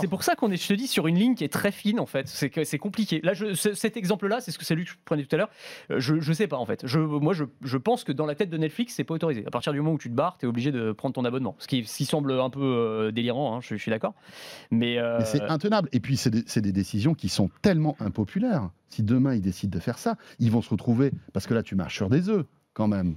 c'est pour ça qu'on est, je te dis, sur une ligne qui est très fine en fait. C'est compliqué. Là, je, cet exemple-là, c'est ce que c'est lui que je prenais tout à l'heure. Euh, je, je sais pas en fait. Je, moi, je, je pense que dans la tête de Netflix, c'est pas autorisé. À partir du moment où tu te barres, tu es obligé de prendre ton abonnement. Ce qui, semble un peu euh, délirant. Hein, je, suis d'accord. Mais, euh, Mais c'est intenable. Et puis c'est des, des, décisions qui sont tellement impopulaires. Si demain ils décident de faire ça, ils vont se retrouver parce que là, tu marches sur des œufs quand même.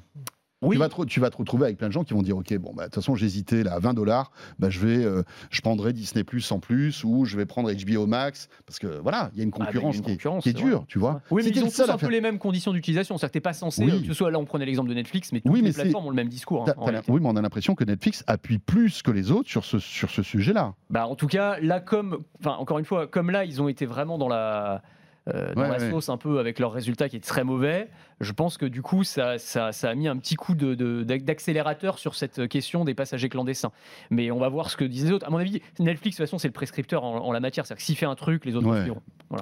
Tu, vas te, tu vas te retrouver avec plein de gens qui vont dire Ok, bon, bah, de toute façon, j'hésitais là à 20 dollars, bah, je, vais, euh, je prendrai Disney Plus en plus ou je vais prendre HBO Max. Parce que voilà, il y a une ah, concurrence, qui, est, dure, tu vois. Oui, mais ils ont tous un peu les mêmes conditions d'utilisation. C'est-à-dire que tu n'es pas censé, que ce soit là, on prenait l'exemple de Netflix, mais toutes les plateformes ont le même discours. Hein, oui, mais on a l'impression que Netflix appuie plus que les autres sur ce, sur ce sujet-là. Bah, en tout cas, là, comme, enfin, encore une fois, comme là, ils ont été vraiment dans la. Euh, dans la sauce un peu avec leur résultat qui est très mauvais je pense que du coup, ça, ça, a mis un petit coup d'accélérateur de, sur cette question des passagers clandestins. Mais on va voir ce que disent les autres. À mon avis, Netflix, de toute façon, c'est le prescripteur en, la matière. C'est-à-dire que s'il fait un truc, les autres ouais.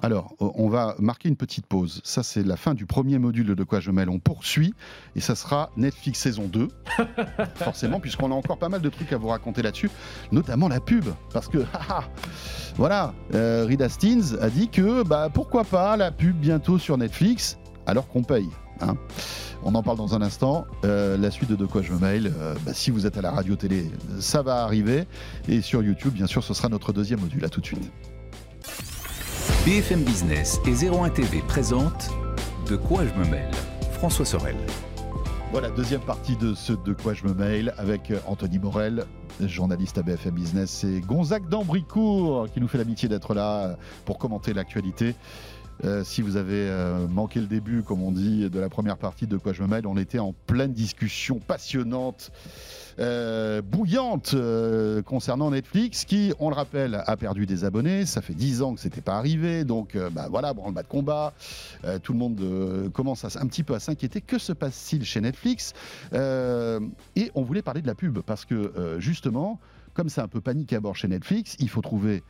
Alors, on va marquer une petite pause. Ça, c'est la fin du premier module de quoi je mêle. On poursuit et ça sera Netflix saison 2. forcément, puisqu'on a encore pas mal de trucs à vous raconter là-dessus, notamment la pub. Parce que, voilà, euh, Reed Hastings a dit que bah, pourquoi pas la pub bientôt sur Netflix alors qu'on paye. Hein. On en parle dans un instant. Euh, la suite de De quoi je me mail, euh, bah, si vous êtes à la radio-télé, ça va arriver. Et sur YouTube, bien sûr, ce sera notre deuxième module. À tout de suite. BFM Business et 01 TV présente De quoi je me mêle François Sorel. Voilà, deuxième partie de ce De quoi je me mail avec Anthony Morel, journaliste à BFM Business, et Gonzague d'Ambricourt qui nous fait l'amitié d'être là pour commenter l'actualité. Euh, si vous avez euh, manqué le début, comme on dit, de la première partie de Quoi je me mêle, on était en pleine discussion passionnante. Euh, bouillante concernant Netflix qui, on le rappelle, a perdu des abonnés. Ça fait 10 ans que c'était pas arrivé. Donc bah, voilà, branle-bas de combat. Tout le monde commence un petit peu à s'inquiéter. Que se passe-t-il chez Netflix? Et on voulait parler de la pub parce que justement, comme c'est un peu panique à bord chez Netflix, il faut trouver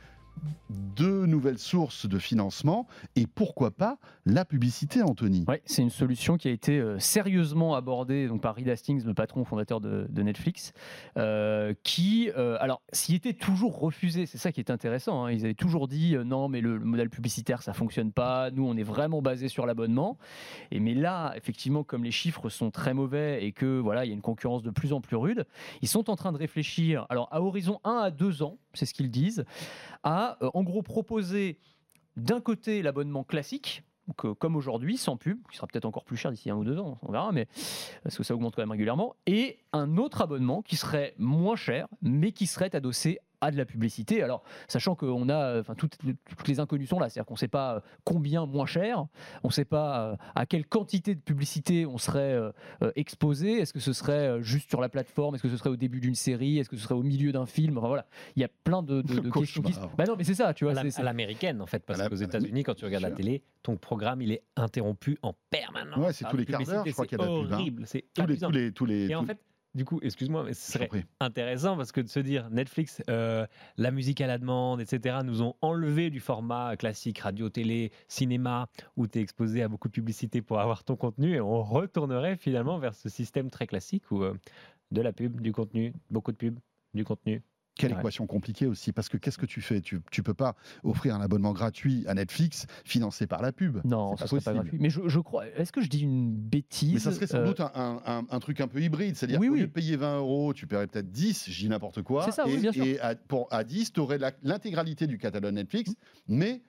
deux nouvelles sources de financement et pourquoi pas la publicité, Anthony? Ouais, c'est une solution qui a été euh, sérieusement abordée donc, par Reed Hastings, le patron fondateur de, de Netflix, euh, qui, euh, alors, s'y était toujours refusé, c'est ça qui est intéressant. hein, ils avaient toujours dit non, mais le, le modèle publicitaire ça fonctionne pas. Nous, on est vraiment basé sur l'abonnement. Et mais là, effectivement, comme les chiffres sont très mauvais et que voilà, il y a une concurrence de plus en plus rude, ils sont en train de réfléchir. Alors, à horizon 1 à 2 ans, c'est ce qu'ils disent, à euh, en gros proposer d'un côté l'abonnement classique euh, comme aujourd'hui, sans pub, qui sera peut-être encore plus cher d'ici un ou deux ans, on verra, mais parce que ça augmente quand même régulièrement, et un autre abonnement qui serait moins cher, mais qui serait adossé à de la publicité. Alors, sachant qu'on a, euh, enfin, toutes, toutes les inconnues sont là, c'est-à-dire qu'on ne sait pas euh, combien moins cher, on ne sait pas euh, à quelle quantité de publicité on serait exposé. Est-ce que ce serait juste sur la plateforme? Est-ce que ce serait au début d'une série? Est-ce que ce serait au milieu d'un film? Enfin voilà, il y a plein de, de- de questions qui. Bah non, mais c'est ça, tu vois. À la- c'est- c'est- à l'américaine en fait, parce qu'aux États-Unis, quand tu regardes la télé, ton programme il est interrompu en permanence. Ouais, c'est tous la les quarts d'heure, je crois c'est qu'il y a pub, hein. horrible, c'est Tous les, tous les, tous les, Et en fait, du coup, excuse-moi, mais ce serait intéressant parce que de se dire Netflix, euh, la musique à la demande, etc., nous ont enlevé du format classique radio, télé, cinéma, où tu es exposé à beaucoup de publicité pour avoir ton contenu, et on retournerait finalement vers ce système très classique où euh, de la pub, du contenu, beaucoup de pub, du contenu. Quelle Ouais. équation compliquée aussi, parce que qu'est-ce que tu fais? Tu, tu peux pas offrir un abonnement gratuit à Netflix financé par la pub. Non, pas serait pas gratuit. Mais je, je crois. Est-ce que je dis une bêtise? Mais ça serait sans Euh, doute un, un- un- un truc un peu hybride, c'est-à-dire Oui, qu'au oui. lieu de payer 20 euros, tu paierais peut-être 10, je dis n'importe quoi. C'est ça, et, oui, bien sûr. et à, pour, à 10, tu aurais l'intégralité du catalogue Netflix, mais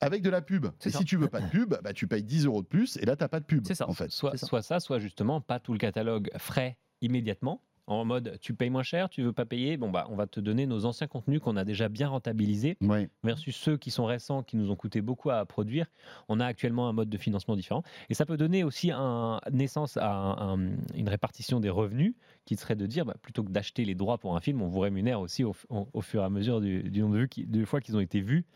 avec de la pub. C'est Et ça. si tu veux pas de pub, bah, tu payes 10 euros de plus, et là, tu n'as pas de pub. C'est ça. En fait. Soit, ça. soit ça, soit justement pas tout le catalogue frais immédiatement. En mode, tu payes moins cher, tu veux pas payer, bon bah on va te donner nos anciens contenus qu'on a déjà bien rentabilisés versus ceux qui sont récents, qui nous ont coûté beaucoup à produire. On a actuellement un mode de financement différent. Et ça peut donner aussi un, naissance à un- un- une répartition des revenus qui serait de dire, bah, plutôt que d'acheter les droits pour un film, on vous rémunère aussi au, f- au- au fur et à mesure du, du nombre de, vues qui- de fois qu'ils ont été vus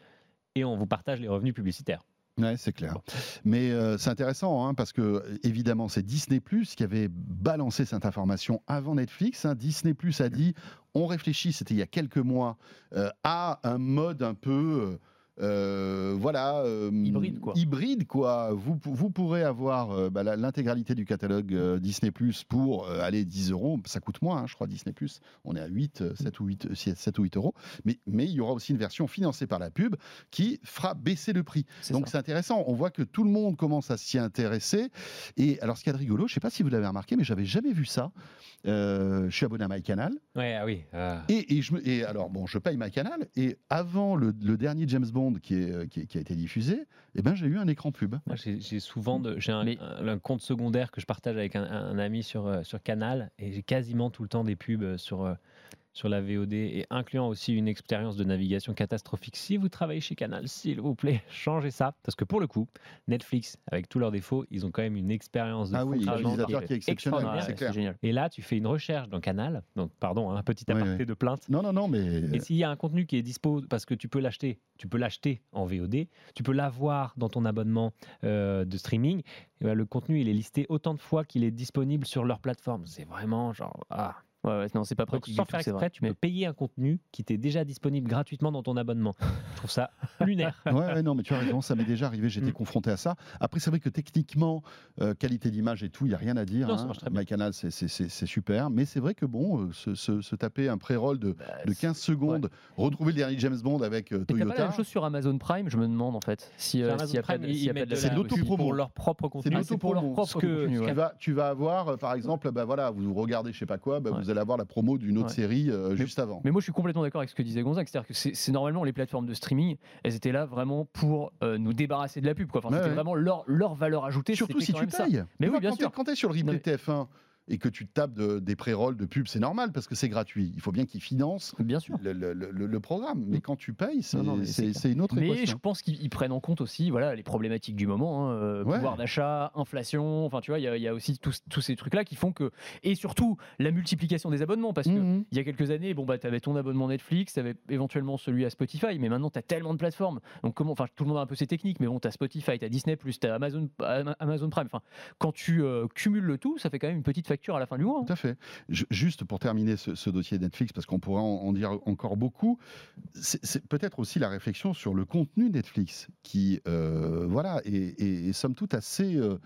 et on vous partage les revenus publicitaires. Ouais, c'est clair. Mais euh, c'est intéressant hein, parce que évidemment c'est Disney Plus qui avait balancé cette information avant Netflix. hein. Disney Plus a dit on réfléchit, c'était il y a quelques mois, euh, à un mode un peu euh, euh, voilà euh, Hybride, quoi. hybride, quoi. Vous, vous pourrez avoir euh, bah, l'intégralité du catalogue Disney Plus pour aller 10 euros. Ça coûte moins, hein, je crois Disney Plus. On est à 8, euh, 7 ou 8, euh, 7 ou 8 euros. Mais, mais il y aura aussi une version financée par la pub qui fera baisser le prix. Donc c'est intéressant, on voit que tout le monde commence à s'y intéresser. Et alors ce qu'il y a de rigolo, je ne sais pas si vous l'avez remarqué, mais j'avais jamais vu ça. Je suis abonné à MyCanal. Ouais, ah oui. ah. Et, et je et alors bon, je paye MyCanal. Et avant le, le dernier James Bond qui, est, euh, qui, est- qui a été diffusé, eh ben, j'ai eu un écran pub. Moi, j'ai souvent de, j'ai un, Mais- un- un compte secondaire que je partage avec un, un ami sur, euh, sur Canal et j'ai quasiment tout le temps des pubs euh, sur, euh, sur la VOD et incluant aussi une expérience de navigation catastrophique. Si vous travaillez chez Canal, s'il vous plaît, changez ça parce que pour le coup, Netflix, avec tous leurs défauts, ils ont quand même une expérience de Ah oui, qui est exceptionnel, Ah, c'est clair. génial. Et là, tu fais une recherche dans Canal, donc pardon, un petit Oui, aparté oui. de plainte. Non, non, non, mais Et s'il y a un contenu qui est dispo, parce que tu peux l'acheter, tu peux l'acheter en VOD, tu peux l'avoir dans ton abonnement euh, de streaming, et ben, le contenu il est listé autant de fois qu'il est disponible sur leur plateforme. C'est vraiment genre ah. Ouais, ouais, non, c'est pas Donc pratique. sans du tout, faire c'est exprès, tu Mais- peux payer un contenu qui t'est déjà disponible gratuitement dans ton abonnement. Je trouve ça lunaire. Ouais, ouais, non, mais tu as raison, ça m'est déjà arrivé, j'étais Mm. confronté à ça. Après, c'est vrai que techniquement, euh, qualité d'image et tout, il n'y a rien à dire. Non, hein. ça marche très bien. MyCanal, c'est- c'est c'est- c'est super. Mais c'est vrai que bon, euh, se, se- se taper un pré-roll de, Bah, de c'est- 15 secondes, retrouver le dernier James Bond avec euh, t'as pas la Toyota. même chose sur Amazon Prime, je me demande en fait. Si, Sur euh, de- de de C'est de l'autopromo. pour leur propre C'est contenu. de c'est pour leur l'autopromo. tu, vas, avoir, par exemple, bah voilà, vous regardez je sais pas quoi, bah, Ouais. Vous allez avoir la promo d'une autre Ouais. série euh, Mais- juste avant. Mais moi, je suis complètement d'accord avec ce que disait Gonzague. C'est-à-dire que c'est normalement les plateformes de streaming, elles étaient là vraiment pour euh, nous débarrasser de la pub. Quoi. Enfin, Ouais, c'était ouais. vraiment leur, leur valeur ajoutée. Surtout si tu payes. Mais oui, bien quand sûr. t'es- Quand tu es sur le replay mais- TF1, et que tu tapes de- des pré-rolls de pub, c'est normal parce que c'est gratuit. Il faut bien qu'ils financent Bien sûr. le, le- le- le programme. Mais quand tu payes, c'est Non, non, mais une autre Mais je équation. pense qu'ils ils prennent en compte aussi voilà, les problématiques du moment, hein, euh, Ouais. pouvoir d'achat, inflation, enfin tu vois, il y, a- il y a aussi tous, ces trucs-là qui font que... Et surtout, la multiplication des abonnements, parce que Mhm. il y a quelques années, bon, bah, tu avais ton abonnement Netflix, tu avais éventuellement celui à Spotify, mais maintenant tu as tellement de plateformes. Donc comment, enfin tout le monde a un peu ses techniques, mais bon, tu as Spotify, tu as Disney, tu as Amazon, Ama- Amazon Prime. Enfin, quand tu euh, cumules le tout, ça fait quand même une petite facture à la fin du mois. hein. Tout à fait. Ju- Juste pour terminer ce, ce dossier Netflix, parce qu'on pourrait en, en dire encore beaucoup, c'est peut-être aussi la réflexion sur le contenu Netflix, qui, euh, voilà, est, est- est somme toute assez euh,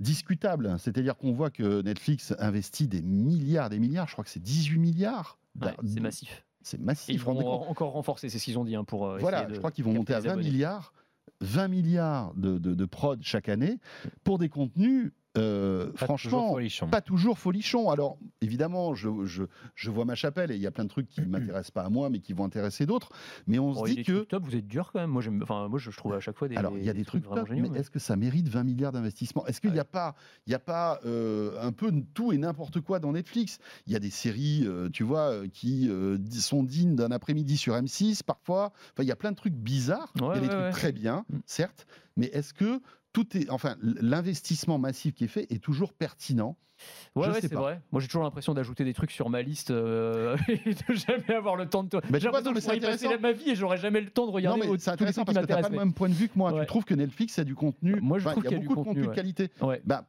discutable. C'est-à-dire qu'on voit que Netflix investit des milliards, des milliards, je crois que c'est 18 milliards. Ouais, c'est massif. C'est Et massif. ils vous rendez vont encore renforcer, c'est ce qu'ils ont dit, hein, pour euh, Voilà, de je crois qu'ils vont monter à les 20 abonnés. milliards, 20 milliards de, de, de prod chaque année pour des contenus, euh, Pas franchement, pas toujours folichon. Alors, évidemment, je, je, je vois ma chapelle et il y a plein de trucs qui ne m'intéressent pas à moi, mais qui vont intéresser d'autres. Mais on Bon, se dit que. top, vous êtes dur quand même. Moi, moi, je, je trouve à chaque fois des. Alors, il y a des trucs top, géniaux. mais mais- est-ce que ça mérite 20 milliards d'investissement Est-ce qu'il n'y a pas, y a pas euh, un peu tout et n'importe quoi dans Netflix? Il y a des séries, euh, tu vois, qui sont dignes d'un après-midi sur M6 parfois. Enfin, il y a plein de trucs bizarres. Ouais, il y a des ouais, trucs très bien, Mm. certes, mais est-ce que tout est, enfin, l'investissement massif qui est fait est toujours pertinent Ouais, ouais, c'est pas. vrai. Moi, j'ai toujours l'impression d'ajouter des trucs sur ma liste euh, et de jamais avoir le temps de. Mais j'ai l'impression que je pourrais y c'est passer intéressant. ma vie et j'aurais jamais le temps de regarder non, mais c'est intéressant parce que tu n'as pas le même point de vue que moi. Ouais. Tu trouves que Netflix a du contenu Moi, je Enfin, trouve y a qu'il y a du beaucoup de contenu, contenu de qualité. Ouais. Bah,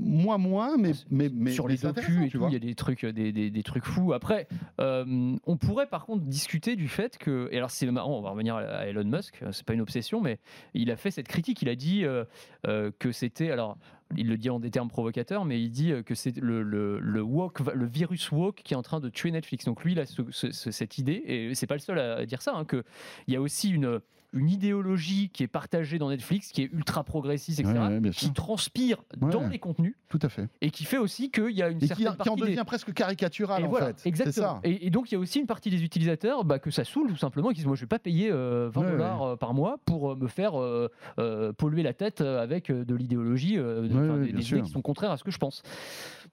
moi moins, mais, mais, mais sur mais les docus et tout, il y a des trucs, des, des- des trucs fous. Après, euh, on pourrait par contre discuter du fait que, et alors c'est marrant, on va revenir à Elon Musk, c'est pas une obsession, mais il a fait cette critique. Il a dit euh, euh, que c'était, alors il le dit en des termes provocateurs, mais il dit euh, que c'est le, le, le woke, le virus woke qui est en train de tuer Netflix. Donc lui, il a ce- ce- ce- cette idée, et c'est pas le seul à dire ça, hein, que il y a aussi une une idéologie qui est partagée dans Netflix, qui est ultra progressiste, etc., Ouais, ouais, qui transpire Ouais. dans les contenus Tout à fait. et qui fait aussi qu'il y a une Et qui, certaine qui en partie des- devient presque caricatural, en voilà, fait. Exactement. ça. Et, et donc il y a aussi une partie des utilisateurs bah, que ça saoule tout simplement, qui disent moi je vais pas payer euh, 20 Ouais, dollars euh, par mois pour euh, me faire euh, euh, polluer la tête euh, avec euh, de l'idéologie, euh, de- des, idées qui sont contraires à ce que je pense.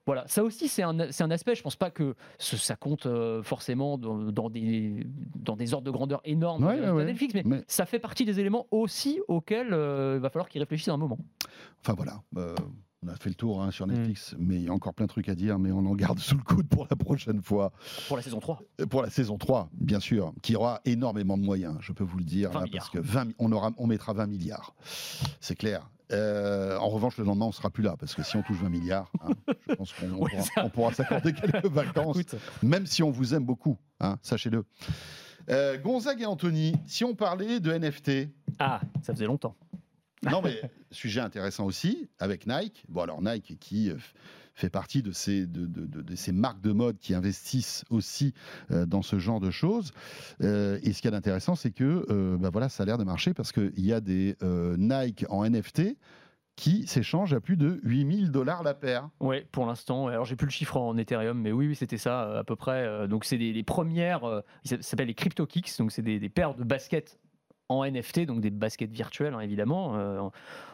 Voilà, ça aussi c'est un, c'est un aspect. Je pense pas que ce- ça compte euh, forcément dans, dans des dans des ordres de grandeur énormes Ouais, ouais, ouais. Netflix, mais, Mais- ça fait partie des éléments aussi auxquels euh, il va falloir qu'ils réfléchissent un moment. Enfin voilà. euh, on a fait le tour hein, sur Mm. Netflix, mais il y a encore plein de trucs à dire, mais on en garde sous le coude pour la prochaine fois. Pour la saison 3. Euh, Pour la saison 3, bien sûr, qui aura énormément de moyens, je peux vous le dire, 20 là, milliards. parce que 20 mi- on, aura, on mettra 20 milliards. C'est clair. Euh, en revanche, le lendemain, on sera plus là, parce que si on touche 20 milliards, hein, je pense qu'on on pourra, ça- on pourra s'accorder quelques vacances, Écoute, même si on vous aime beaucoup, hein, sachez-le. Euh, Gonzague et Anthony, si on parlait de NFT, ah, ça faisait longtemps. non, mais sujet intéressant aussi avec Nike. Bon, alors Nike qui euh, fait partie de ces, de, de- de- ces marques de mode qui investissent aussi euh, dans ce genre de choses. Euh, et ce qu'il y a d'intéressant, c'est que euh, bah voilà, ça a l'air de marcher parce qu'il y a des Nike en NFT qui s'échangent à plus de 8000 dollars la paire. Ouais, pour l'instant. Alors j'ai plus le chiffre en Ethereum, mais oui, oui, c'était ça à peu près. Donc c'est des, les premières, ça s'appelle les crypto kicks, donc c'est des, des paires de baskets en NFT, donc des baskets virtuelles hein, évidemment, euh, en,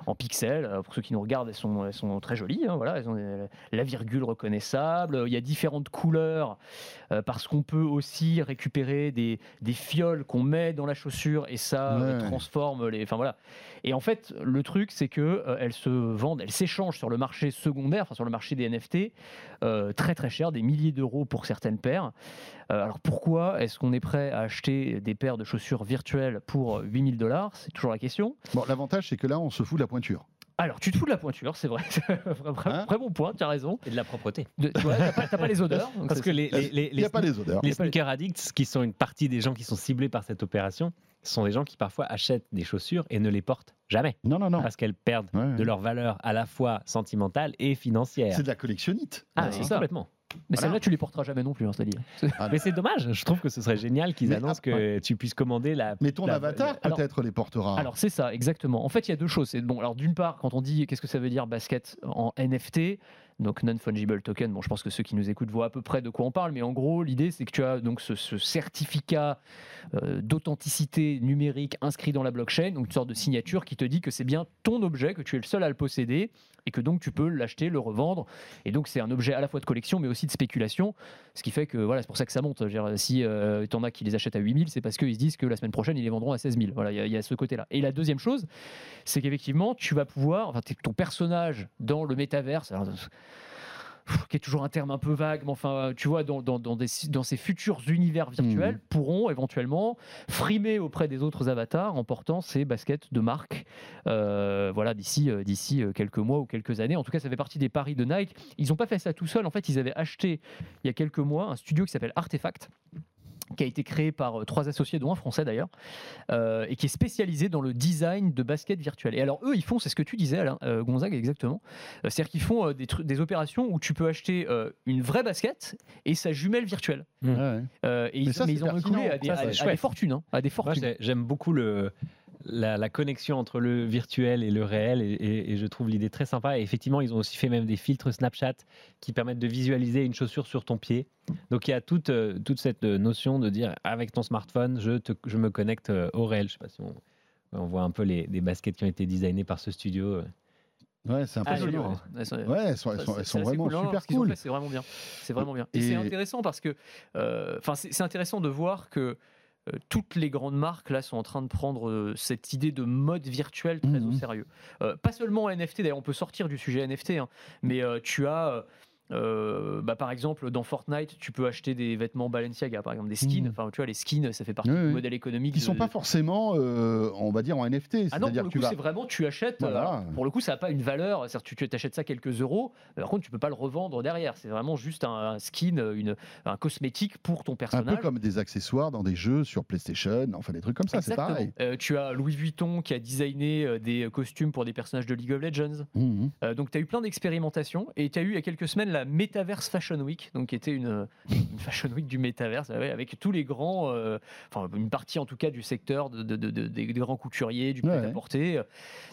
en pixels. Euh, Pour ceux qui nous regardent, elles sont, elles sont très jolies. hein, voilà, elles ont la virgule reconnaissable. Il y a différentes couleurs euh, parce qu'on peut aussi récupérer des, des fioles qu'on met dans la chaussure et ça euh, transforme les. Enfin voilà. Et en fait, le truc, c'est que elles se vendent, elles s'échangent sur le marché secondaire, enfin sur le marché des NFT, très très cher, des milliers d'euros pour certaines paires. Euh, alors pourquoi est-ce qu'on est prêt à acheter des paires de chaussures virtuelles pour 8000 dollars? C'est toujours la question. Bon, l'avantage, c'est que là, on se fout de la pointure. Alors tu te fous de la pointure, c'est vrai. Hein? vrai bon point, tu as raison. Et de la propreté. De- tu vois, t'as pas, t'as pas les odeurs. Parce que les, les, les, Il n'y a pas les odeurs. les sneaker addicts, qui sont une partie des gens qui sont ciblés par cette opération, sont des gens qui parfois achètent des chaussures et ne les portent jamais. Non, non, non. Parce qu'elles perdent Ouais. de leur valeur à la fois sentimentale et financière. C'est de la collectionnite. Ah, Euh, c'est ça. complètement. Mais Voilà. celle-là, tu les porteras jamais non plus, hein, c'est-à-dire. Ah, Mais c'est dommage. Je trouve que ce serait génial qu'ils Mais annoncent après- que tu puisses commander la. Mais ton la- avatar, peut-être, les portera. Alors c'est ça, exactement. En fait, il y a deux choses. C'est bon. Alors d'une part, quand on dit qu'est-ce que ça veut dire basket en NFT, donc non-fungible token. Bon, je pense que ceux qui nous écoutent voient à peu près de quoi on parle, mais en gros, l'idée, c'est que tu as donc ce, certificat euh, d'authenticité numérique inscrit dans la blockchain, donc une sorte de signature qui te dit que c'est bien ton objet, que tu es le seul à le posséder, et que donc tu peux l'acheter, le revendre. Et donc, c'est un objet à la fois de collection, mais aussi de spéculation, ce qui fait que voilà, c'est pour ça que ça monte. si euh, tu as qui les achètent à 8000, c'est parce qu'ils se disent que la semaine prochaine, ils les vendront à 16 000. Voilà, il y, a ce côté-là. Et la deuxième chose, c'est qu'effectivement, tu vas pouvoir, enfin, ton personnage dans le métaverse, qui est toujours un terme un peu vague, mais enfin, tu vois, dans, dans, dans, des, dans ces futurs univers virtuels, mmh. pourront éventuellement frimer auprès des autres avatars en portant ces baskets de marque, euh, voilà, d'ici euh, d'ici euh, quelques mois ou quelques années. En tout cas, ça fait partie des paris de Nike. Ils n'ont pas fait ça tout seuls. En fait, ils avaient acheté il y a quelques mois un studio qui s'appelle Artefact qui a été créé par euh, trois associés, dont un français d'ailleurs, euh, et qui est spécialisé dans le design de baskets virtuelles. Et alors eux, ils font, c'est ce que tu disais, Alain, euh, Gonzague, exactement. C'est-à-dire qu'ils font des, des, opérations où tu peux acheter une vraie basket et sa jumelle virtuelle. Mmh. et ils, mais, ils ont écoulé à, des, fortunes. Hein, à des fortunes. J'aime beaucoup le la, connexion entre le virtuel et le réel, et, je trouve l'idée très sympa. Et effectivement, ils ont aussi fait même des filtres Snapchat qui permettent de visualiser une chaussure sur ton pied. Donc il y a toute, euh, toute cette notion de dire avec ton smartphone, je, je me connecte euh, au réel. Je sais pas si on, on voit un peu les, baskets qui ont été designées par ce studio. Ouais, c'est impressionnant. Ah, ouais, elles sont, vraiment super cool. C'est vraiment bien. C'est vraiment bien. Et, c'est intéressant parce que, euh, enfin, c'est intéressant de voir que euh, toutes les grandes marques là sont en train de prendre euh, cette idée de mode virtuel très au mhm. sérieux. Euh, pas seulement NFT, d'ailleurs on peut sortir du sujet NFT, hein, mais tu as euh, bah, par exemple, dans Fortnite, tu peux acheter des vêtements Balenciaga, par exemple des skins. Mmh. Enfin, tu vois, les skins, ça fait partie du modèle économique. Qui ne sont pas forcément, euh, on va dire, en NFT. Ah non, pour le coup, c'est vraiment, tu achètes. Euh, pour le coup, ça n'a pas une valeur. Tu, tu achètes ça quelques euros. Par contre, tu peux pas le revendre derrière. C'est vraiment juste un, skin, une, un cosmétique pour ton personnage. Un peu comme des accessoires dans des jeux sur PlayStation, enfin des trucs comme ça, c'est pareil. tu as Louis Vuitton qui a designé des costumes pour des personnages de League of Legends. Mmh. donc, tu as eu plein d'expérimentations et tu as eu il y a quelques semaines la Metaverse Fashion Week, donc qui était une, Fashion Week du Metaverse, avec tous les grands, euh, enfin une partie en tout cas du secteur de, des, grands couturiers, du prêt-à-porter.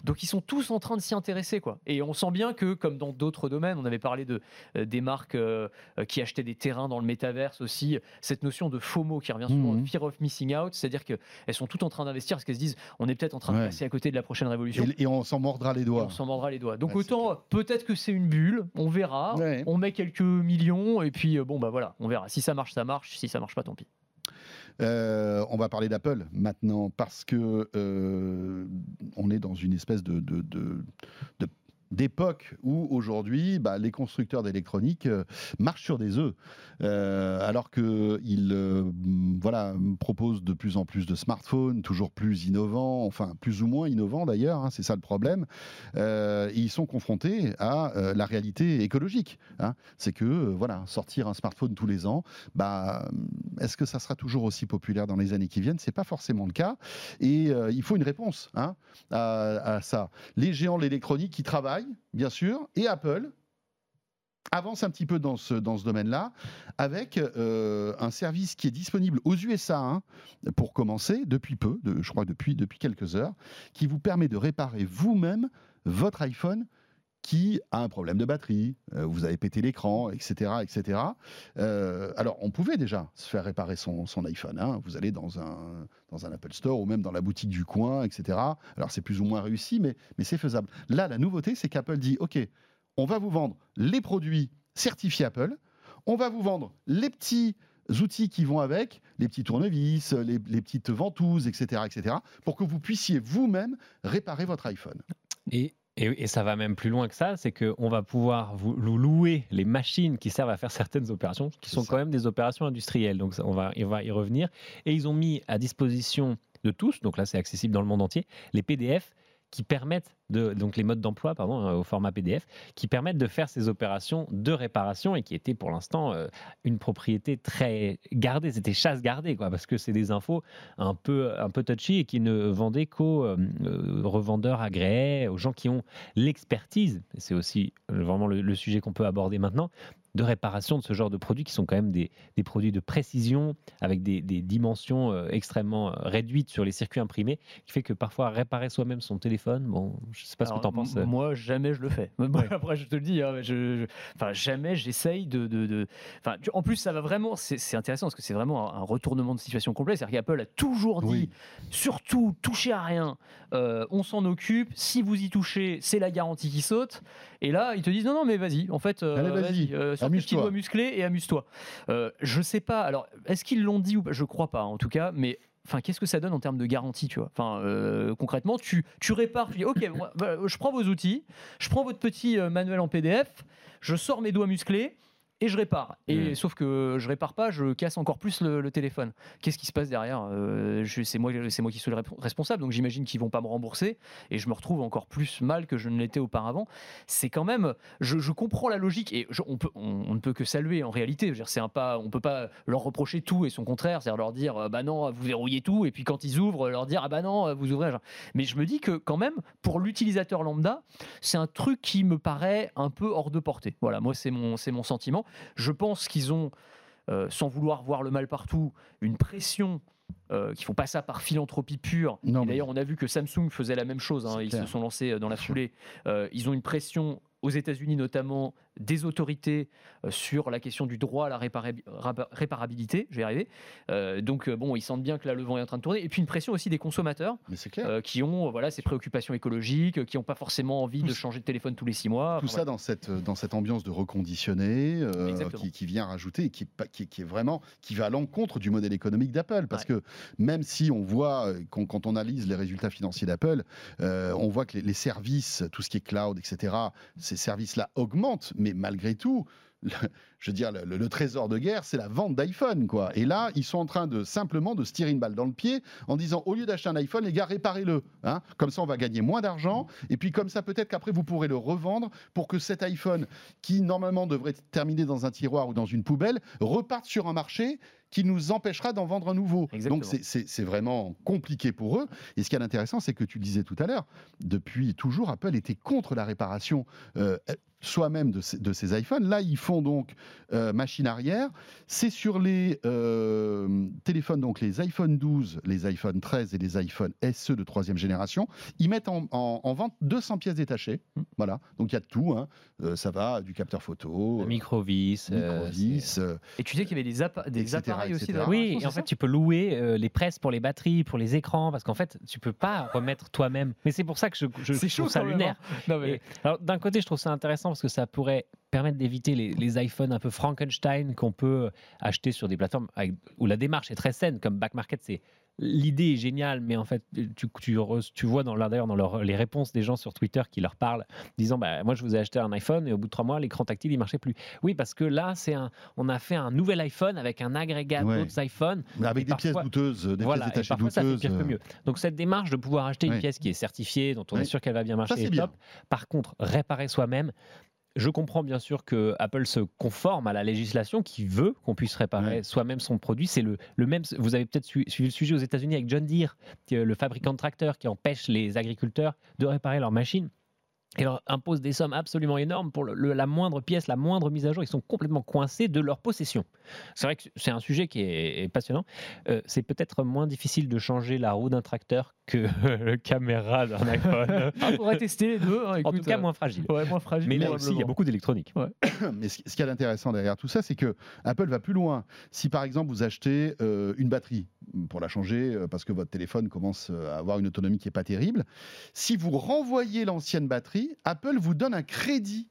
Donc ils sont tous en train de s'y intéresser, quoi. Et on sent bien que, comme dans d'autres domaines, on avait parlé de euh, des marques euh, qui achetaient des terrains dans le Metaverse aussi, cette notion de FOMO qui revient souvent, mmh. fear of missing out, c'est-à-dire qu'elles sont toutes en train d'investir parce qu'elles se disent, on est peut-être en train de passer à côté de la prochaine révolution. Et, on s'en mordra les doigts. on s'en mordra les doigts. Donc autant peut-être que c'est une bulle, on verra, on met quelques millions, et puis euh, bon, bah voilà, on verra. Si ça marche, ça marche. Si ça marche pas, tant pis. Euh, on va parler d'Apple maintenant parce que euh, on est dans une espèce de d'époque où aujourd'hui, bah, les constructeurs d'électronique euh, marchent sur des œufs, euh, alors qu'ils euh, voilà, proposent de plus en plus de smartphones, toujours plus innovants, enfin plus ou moins innovants d'ailleurs, hein, c'est ça le problème. ils sont confrontés à la réalité écologique. Hein. C'est que voilà, sortir un smartphone tous les ans, bah, est-ce que ça sera toujours aussi populaire dans les années qui viennent? C'est pas forcément le cas, et il faut une réponse hein, à, à ça. Les géants de l'électronique qui travaillent bien sûr, et Apple avance un petit peu dans ce, dans ce domaine-là, avec euh, un service qui est disponible aux USA, hein, pour commencer, depuis peu, je crois depuis, depuis quelques heures, qui vous permet de réparer vous-même votre iPhone qui a un problème de batterie, euh, vous avez pété l'écran, etc. etc. Euh, alors, on pouvait déjà se faire réparer son, iPhone. Hein. Vous allez dans un, dans un Apple Store ou même dans la boutique du coin, etc. Alors, c'est plus ou moins réussi, mais, mais c'est faisable. Là, la nouveauté, c'est qu'Apple dit, OK, on va vous vendre les produits certifiés Apple, on va vous vendre les petits outils qui vont avec, les petits tournevis, les, les petites ventouses, etc., etc., pour que vous puissiez vous-même réparer votre iPhone. Et et, ça va même plus loin que ça, c'est qu'on va pouvoir vous, louer les machines qui servent à faire certaines opérations, qui sont quand même des opérations industrielles. Donc on va, on va y revenir. Et ils ont mis à disposition de tous, donc là c'est accessible dans le monde entier, les PDF qui permettent de, donc les modes d'emploi pardon hein, au format PDF qui permettent de faire ces opérations de réparation et qui étaient pour l'instant euh, une propriété très gardée. C'était chasse gardée quoi parce que c'est des infos un peu un peu touchy et qui ne vendaient qu'aux euh, euh, revendeurs agréés aux gens qui ont l'expertise. C'est aussi vraiment le, sujet qu'on peut aborder maintenant de réparation de ce genre de produits qui sont quand même des, des produits de précision avec des, des dimensions euh, extrêmement euh, réduites sur les circuits imprimés, qui fait que parfois réparer soi-même son téléphone, bon, je sais pas ce que tu en penses. euh. Moi, jamais je le fais. Après, je te le dis, hein, je, je- enfin, jamais j'essaye de. de, de- enfin, tu- en plus, ça va vraiment. C'est intéressant parce que c'est vraiment un, retournement de situation complet. C'est-à-dire qu'Apple a toujours dit Oui. surtout, touchez à rien, euh, on s'en occupe. Si vous y touchez, c'est la garantie qui saute. Et là, ils te disent non, non, mais vas-y, en fait, euh, Allez, vas-y, euh, sors tes amuse-toi. petits doigts musclés et amuse-toi. Euh, je sais pas. Alors, est-ce qu'ils l'ont dit ou pas? Je crois pas, en tout cas, mais. Enfin, qu'est-ce que ça donne en termes de garantie, tu vois? Enfin, euh, concrètement, tu, tu répares, tu dis, ok, moi, voilà, je prends vos outils, je prends votre petit euh, manuel en PDF, je sors mes doigts musclés et je répare. Et Mm. sauf que je répare pas, je casse encore plus le, le téléphone. Qu'est-ce qui se passe derrière Euh, C'est moi, c'est moi qui suis le responsable, donc j'imagine qu'ils vont pas me rembourser et je me retrouve encore plus mal que je ne l'étais auparavant. C'est quand même, je, je comprends la logique et je- on, peut, on, on ne peut que saluer en réalité. C'est un pas, on peut pas leur reprocher tout et son contraire, c'est-à-dire leur dire euh, bah non, vous verrouillez tout et puis quand ils ouvrent, leur dire ah bah non, vous ouvrez. Mais je me dis que quand même, pour l'utilisateur lambda, c'est un truc qui me paraît un peu hors de portée. Voilà, moi c'est mon, c'est mon sentiment. Je pense qu'ils ont, euh, sans vouloir voir le mal partout, une pression. Euh, qui font pas ça par philanthropie pure. Non, D'ailleurs, on a vu que Samsung faisait la même chose. hein. Ils clair. se sont lancés euh, dans la foulée. Euh, ils ont une pression aux États-Unis notamment des autorités euh, sur la question du droit à la réparabilité. Je vais y arriver. Euh, donc euh, bon, ils sentent bien que là le vent est en train de tourner. Et puis une pression aussi des consommateurs euh, qui ont voilà ces préoccupations écologiques, qui n'ont pas forcément envie Tout de changer de téléphone tous les six mois. Tout Enfin, ça dans cette, dans cette ambiance de reconditionné euh, Exactement. qui, qui vient rajouter et qui, est pas- qui, est- qui est vraiment qui va à l'encontre du modèle économique d'Apple. Parce que même si on voit, quand, on analyse les résultats financiers d'Apple, on voit que les, les services, tout ce qui est cloud, etc., ces services-là augmentent, mais malgré tout, le- je veux dire, le, le- le trésor de guerre, c'est la vente d'iPhone, quoi. Et là, ils sont en train de simplement de se tirer une balle dans le pied en disant, au lieu d'acheter un iPhone, les gars, réparez-le. Hein comme ça, on va gagner moins d'argent. Et puis, comme ça, peut-être qu'après, vous pourrez le revendre pour que cet iPhone, qui normalement devrait terminer dans un tiroir ou dans une poubelle, reparte sur un marché qui nous empêchera d'en vendre un nouveau. Exactement. Donc, c'est vraiment compliqué pour eux. Et ce qui est intéressant, c'est que tu le disais tout à l'heure, depuis toujours, Apple était contre la réparation. euh, soi-même de ces, de ces iPhones. Là, ils font donc euh, machine arrière. C'est sur les euh, téléphones, donc les iPhone 12, les iPhone 13 et les iPhone SE de troisième génération. Ils mettent en, en- en vente 200 pièces détachées. Hmm. Voilà. Donc il y a de tout. hein. Euh, ça va du capteur photo, micro-vis. euh, micro-vis. euh, Et tu sais qu'il y avait des, appa- des Etc., appareils aussi. etc. Oui, et en fait, tu peux louer euh, les presses pour les batteries, pour les écrans, parce qu'en fait, tu peux pas remettre toi-même. Mais c'est pour ça que je, je, C'est je trouve chaud ça lunaire. hein. Non, mais- Et, alors, d'un côté, je trouve ça intéressant parce que ça pourrait permettre d'éviter les, iPhones un peu Frankenstein qu'on peut acheter sur des plateformes où la démarche est très saine, comme Back Market. C'est l'idée est géniale, mais en fait, tu, tu, vois dans leur- d'ailleurs dans leur- les réponses des gens sur Twitter qui leur parlent, disant bah, moi je vous ai acheté un iPhone et au bout de trois mois l'écran tactile il marchait plus. Oui, parce que là c'est un, on a fait un nouvel iPhone avec un agrégat Ouais. d'autres iPhones avec des pièces douteuses, des voilà, pièces détachées parfois ça fait douteuses. pire que euh, mieux. Donc cette démarche de pouvoir acheter une pièce qui est certifiée, dont on est sûr qu'elle va bien marcher, est top. Par contre, réparer soi-même. Je comprends bien sûr que Apple se conforme à la législation qui veut qu'on puisse réparer soi-même son produit. C'est le, le même. Vous avez peut-être su- suivi le sujet aux États-Unis avec John Deere, le fabricant de tracteurs qui empêche les agriculteurs de réparer leurs machines et leur impose des sommes absolument énormes pour le- le- la moindre pièce, la moindre mise à jour. Ils sont complètement coincés de leur possession. C'est vrai que c'est un sujet qui est, est passionnant. Euh, c'est peut-être moins difficile de changer la roue d'un tracteur que le caméra d'un iPhone. Ah, faudrait tester les deux. hein, en tout cas, euh, moins fragile. Ouais, moins fragile. Mais là aussi, il y a beaucoup d'électronique. Mais ce, ce qui est intéressant derrière tout ça, c'est que Apple va plus loin. Si par exemple vous achetez euh, une batterie pour la changer euh, parce que votre téléphone commence euh, à avoir une autonomie qui est pas terrible, si vous renvoyez l'ancienne batterie, Apple vous donne un crédit.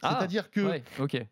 Ah, C'est-à-dire que Ouais,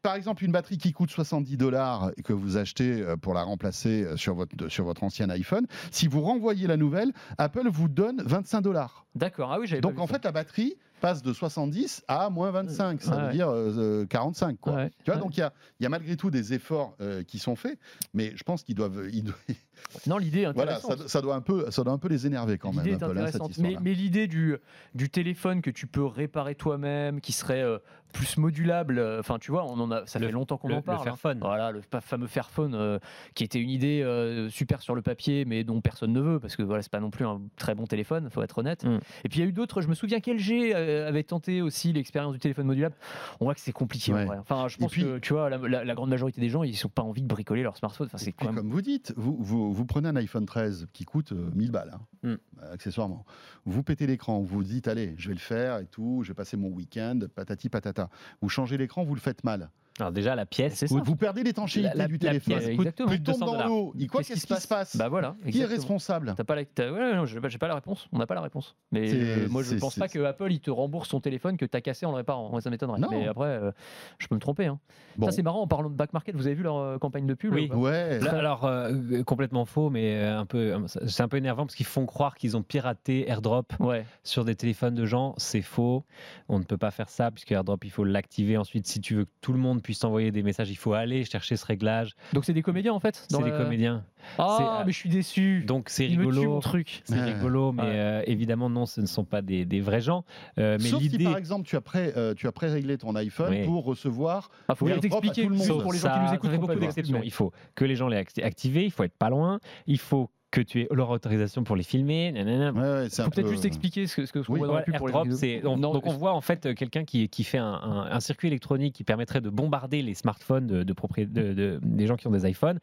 par exemple, une batterie qui coûte 70 dollars et que vous achetez euh, pour la remplacer sur votre, sur votre ancien iPhone, si vous renvoyez la nouvelle, Apple vous donne 25 dollars. D'accord. Ah oui, j'avais Donc pas vu en ça. fait, la batterie passe de 70 à moins 25, ça Ouais. veut dire euh, 45. Quoi. Ouais, Tu vois, ouais. donc il y a, il y a malgré tout des efforts euh, qui sont faits, mais je pense qu'ils doivent. ils doivent- Non, l'idée est voilà, ça, ça doit un peu, ça doit un peu les énerver quand même. Cette mais l'idée du, du téléphone que tu peux réparer toi-même, qui serait euh, plus modulable. euh, Enfin, tu vois, on en a, ça Le- fait longtemps qu'on le- en le parle. hein. Fairphone. Voilà, le fa- fameux Fairphone euh, qui était une idée euh, super sur le papier, mais dont personne ne veut parce que voilà, c'est pas non plus un très bon téléphone, faut être honnête. Mm. Et puis il y a eu d'autres. Je me souviens qu'LG avait tenté aussi l'expérience du téléphone modulable. On voit que c'est compliqué. en Ouais. vrai. Enfin, je pense puis- que tu vois, la, la- la grande majorité des gens, ils sont pas envie de bricoler leur smartphone. Enfin, c'est Et quand même. comme vous dites, vous, vous, vous prenez un iPhone 13 qui coûte euh, 1000 balles, hein, Mm. accessoirement. Vous pétez l'écran, vous vous dites, allez, je vais le faire et tout, je vais passer mon week-end, patati patata. Vous changez l'écran, vous le faites mal. Alors déjà, la pièce. C'est Vous, ça. vous perdez l'étanchéité La- la- du téléphone. pièce Exactement. plus de tombe 200 dans dollars. l'eau. Quoi, qu'est-ce qui se passe Bah voilà. Qui est responsable T'as pas la, t'as- ouais, non, j'ai pas, j'ai pas la réponse. On n'a pas la réponse. Mais euh, moi, je pense pas que Apple il te rembourse son téléphone que t'as cassé en le réparant. Ça m'étonnerait. Non. Mais après, euh, je peux me tromper. Hein. Bon. Ça, c'est marrant. En parlant de back market, vous avez vu leur euh, campagne de pub Oui. Ouais. Là, alors, euh, complètement faux, mais un peu, c'est un peu énervant parce qu'ils font croire qu'ils ont piraté AirDrop Ouais. sur des téléphones de gens. C'est faux. On ne peut pas faire ça puisque AirDrop, il faut l'activer. Ensuite, si tu veux que tout le monde puisse t'envoyer des messages, il faut aller chercher ce réglage. Donc c'est des comédiens en fait. C'est des comédiens. Ah, C'est- mais je suis déçu. Donc, c'est il me tue rigolo. mon truc. C'est Ouais. rigolo, mais Ouais. euh, évidemment, non, ce ne sont pas des, des vrais gens. Euh, mais Sauf si l'idée. par exemple tu as pré, euh, tu as pré-réglé ton iPhone Oui. pour recevoir. Ah, faut bien t'expliquer pour les gens qui nous écoutent. beaucoup Il faut que les gens l'aient acti- activé, il faut être pas loin, il faut que tu aies leur autorisation pour les filmer. nanana. Ouais, ouais, c'est un Faut peut-être peu- juste expliquer ce que ce que Oui, pour les AirDrop, on- Non, donc on voit en fait euh, quelqu'un qui, qui fait un, un- un circuit électronique qui permettrait de bombarder les smartphones de, de proprié- de- de- des gens qui ont des iPhones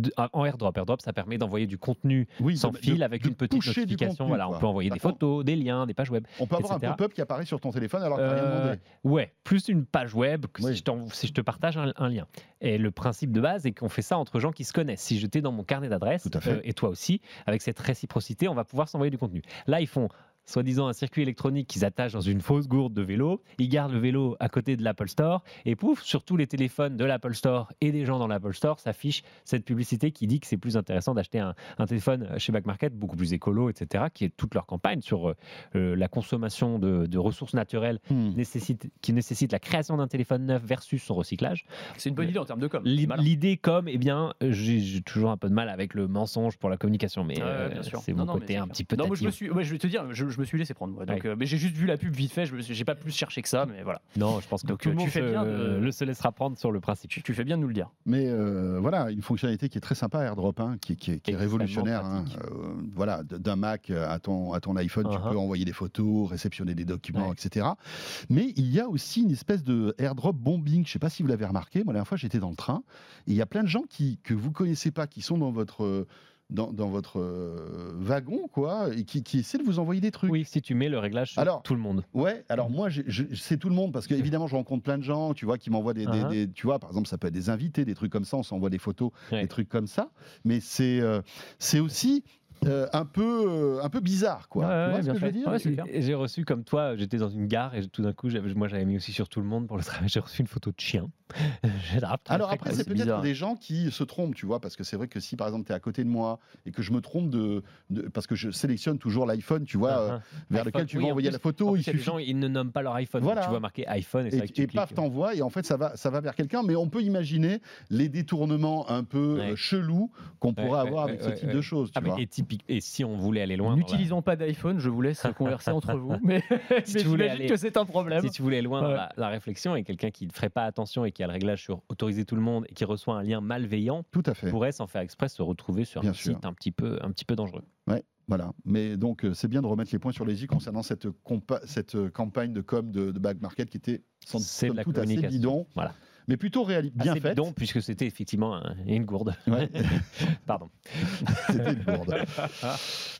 de- en AirDrop. AirDrop, ça permet d'envoyer du contenu Oui, sans de- fil avec une petite notification. contenu, voilà, on peut envoyer des photos, des liens, des pages web. On peut avoir un etc. pop-up qui apparaît sur ton téléphone alors que tu rien Euh, demandé. ouais, plus une page web que Oui. si, je t'en- si je te partage un, un lien. Et le principe de base est qu'on fait ça entre gens qui se connaissent. Si je t'ai dans mon carnet d'adresses, euh, et toi aussi, avec cette réciprocité, on va pouvoir s'envoyer du contenu. Là, ils font soi-disant un circuit électronique qu'ils attachent dans une fausse gourde de vélo. Ils gardent le vélo à côté de l'Apple Store et pouf, sur tous les téléphones de l'Apple Store et des gens dans l'Apple Store s'affiche cette publicité qui dit que c'est plus intéressant d'acheter un, un téléphone chez Back Market, beaucoup plus écolo, etc., qui est toute leur campagne sur euh, euh, la consommation de, de ressources naturelles Hmm. nécessite, qui nécessite la création d'un téléphone neuf versus son recyclage. C'est une bonne idée en termes de com. L'idée comme, eh bien, j'ai toujours un peu de mal avec le mensonge pour la communication, mais euh, c'est mon non, côté un petit peu Non, moi je me suis, ouais, je vais te dire, je, je me suis laissé prendre. moi. Donc, Ouais. euh, mais j'ai juste vu la pub vite fait. Je j'ai pas plus cherché que ça, mais voilà. Non, je pense que Donc, tout le tu monde fais se, bien de- le se laissera prendre sur le principe. Tu, tu fais bien de nous le dire. Mais euh, voilà, une fonctionnalité qui est très sympa, AirDrop, hein, qui, qui est- qui est Extrêmement révolutionnaire. hein. Euh, voilà, d'un Mac à ton, à ton iPhone, tu Uh-huh. peux envoyer des photos, réceptionner des documents, Ouais. etc. Mais il y a aussi une espèce de AirDrop bombing. Je ne sais pas si vous l'avez remarqué. Moi, la dernière fois, j'étais dans le train et il y a plein de gens qui, que vous connaissez pas, qui sont dans votre, euh, dans, dans votre euh, wagon, quoi, et qui, qui essaient de vous envoyer des trucs. Oui, si tu mets le réglage sur Alors, tout le monde. Ouais, alors moi, c'est tout le monde parce que évidemment, je rencontre plein de gens, tu vois, qui m'envoient des, des- Uh-huh. des- tu vois, par exemple, ça peut être des invités, des trucs comme ça, on s'envoie des photos, Ouais. des trucs comme ça, mais c'est euh, c'est aussi euh, un peu euh, un peu bizarre, quoi. Ouais, tu ouais, vois ce bien que je veux sûr. dire Ouais, c'est clair. Et J'ai reçu comme toi, j'étais dans une gare et tout d'un coup, moi j'avais mis aussi sur tout le monde pour le travail, j'ai reçu une photo de chien. Alors après, c'est peut-être des gens qui se trompent, tu vois, parce que c'est vrai que si par exemple tu es à côté de moi et que je me trompe de, de- parce que je sélectionne toujours l'iPhone, tu vois, euh, Ah, ah. vers iPhone, lequel tu oui, vas en envoyer plus- la photo, en plus, il gens, ils ne nomment pas leur iPhone. Voilà. Tu vois marqué iPhone et c'est et, que tu et paf, t'envoies, et en fait, ça va, ça va vers quelqu'un. Mais on peut imaginer les détournements un peu euh, chelous qu'on pourrait avoir avec ce type de choses. Tu Ah, vois. Et, typique, et si on voulait aller loin, dans la- N'utilisons pas d'iPhone, je vous laisse converser entre vous. Mais, mais tu voulais aller- que c'est un problème. Si tu voulais loin dans Ouais. la, la réflexion et quelqu'un qui ne ferait pas attention et qui a le réglage sur autoriser tout le monde et qui reçoit un lien malveillant Tout à fait. pourrait sans faire exprès se retrouver sur Bien un sûr. site un petit peu, un petit peu dangereux. Voilà. Mais donc, euh, c'est bien de remettre les points sur les i concernant cette, compa- cette euh, campagne de com de, de Bag Market qui était sans C'est de somme la toute assez bidon, Voilà. Mais plutôt réali- bien Assez faite. bidon, puisque c'était effectivement un- une gourde. Ouais. Pardon. C'était une bourde.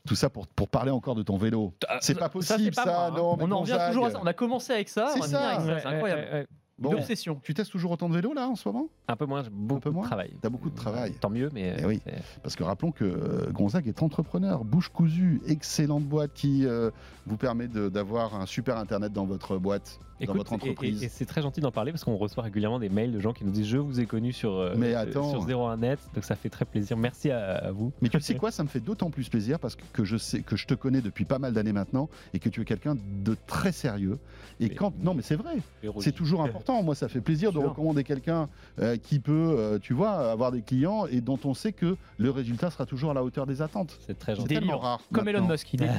Tout ça pour, pour parler encore de ton vélo. C'est pas Ça, possible, c'est ça. pas moi, hein. non, mais On en revient Gonzague. toujours à ça. On a commencé avec ça. C'est on va finir ça. avec ça. C'est incroyable. Bon, Une obsession. tu testes toujours autant de vélo là en ce moment? Un peu moins, beaucoup peu moins de travail. T'as beaucoup de travail. Tant mieux, mais Eh oui. Parce que rappelons que euh, Gonzague est entrepreneur, bouche cousue, excellente boîte qui euh, vous permet d'avoir un super internet dans votre boîte, dans Écoute, votre et- entreprise. Et, et c'est très gentil d'en parler parce qu'on reçoit régulièrement des mails de gens qui nous disent Je vous ai connu sur, euh, Mais euh, attends. sur 01net, donc ça fait très plaisir. Merci à, à vous. Mais tu sais quoi, ça me fait d'autant plus plaisir parce que, que je sais que je te connais depuis pas mal d'années maintenant et que tu es quelqu'un de très sérieux. Et Mais- quand non, mais c'est vrai, c'est toujours important content. Moi, ça fait plaisir de recommander quelqu'un qui peut, tu vois, avoir des clients et dont on sait que le résultat sera toujours à la hauteur des attentes. C'est très gentil. tellement rare. Comme Elon Musk, il est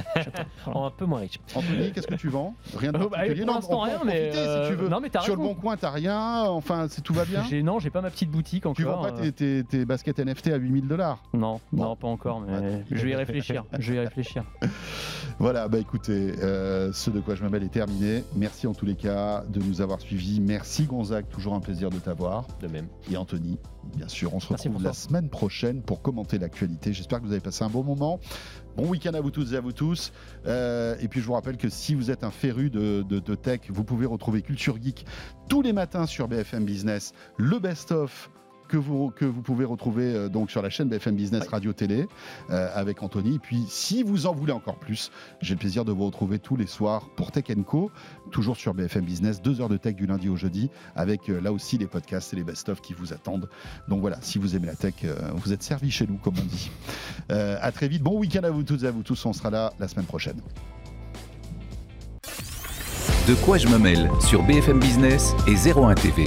un peu moins riche. Anthony, qu'est-ce que tu vends? Rien de bah, particulier. Pour l'instant, rien, mais si tu veux. Non, mais Sur le bon coin, t'as rien. Enfin, c'est tout va bien. Non, j'ai pas ma petite boutique encore. Tu vends pas tes, tes, baskets NFT à 8000 dollars? Non, non, pas encore, mais je vais y réfléchir. Je vais y réfléchir. Voilà, bah écoutez, euh, ce de quoi je m'appelle est terminé. Merci en tous les cas de nous avoir suivis. Merci Gonzague, toujours un plaisir de t'avoir. De même. Et Anthony, bien sûr, on se retrouve la semaine prochaine pour commenter l'actualité. J'espère que vous avez passé un bon moment. Bon week-end à vous toutes et à vous tous. Euh, et puis je vous rappelle que si vous êtes un féru de, de tech, vous pouvez retrouver Culture Geek tous les matins sur BFM Business, le best-of que vous, que vous pouvez retrouver euh, donc sur la chaîne BFM Business Radio Télé euh, avec Anthony. Et puis, si vous en voulez encore plus, j'ai le plaisir de vous retrouver tous les soirs pour Tech Co, toujours sur BFM Business, deux heures de tech du lundi au jeudi, avec euh, là aussi les podcasts et les best-of qui vous attendent. Donc voilà, si vous aimez la tech, vous êtes servi chez nous, comme on dit. à très vite. Bon week-end à vous toutes et à vous tous. On sera là la semaine prochaine. De quoi je me mêle sur BFM Business et 01 TV.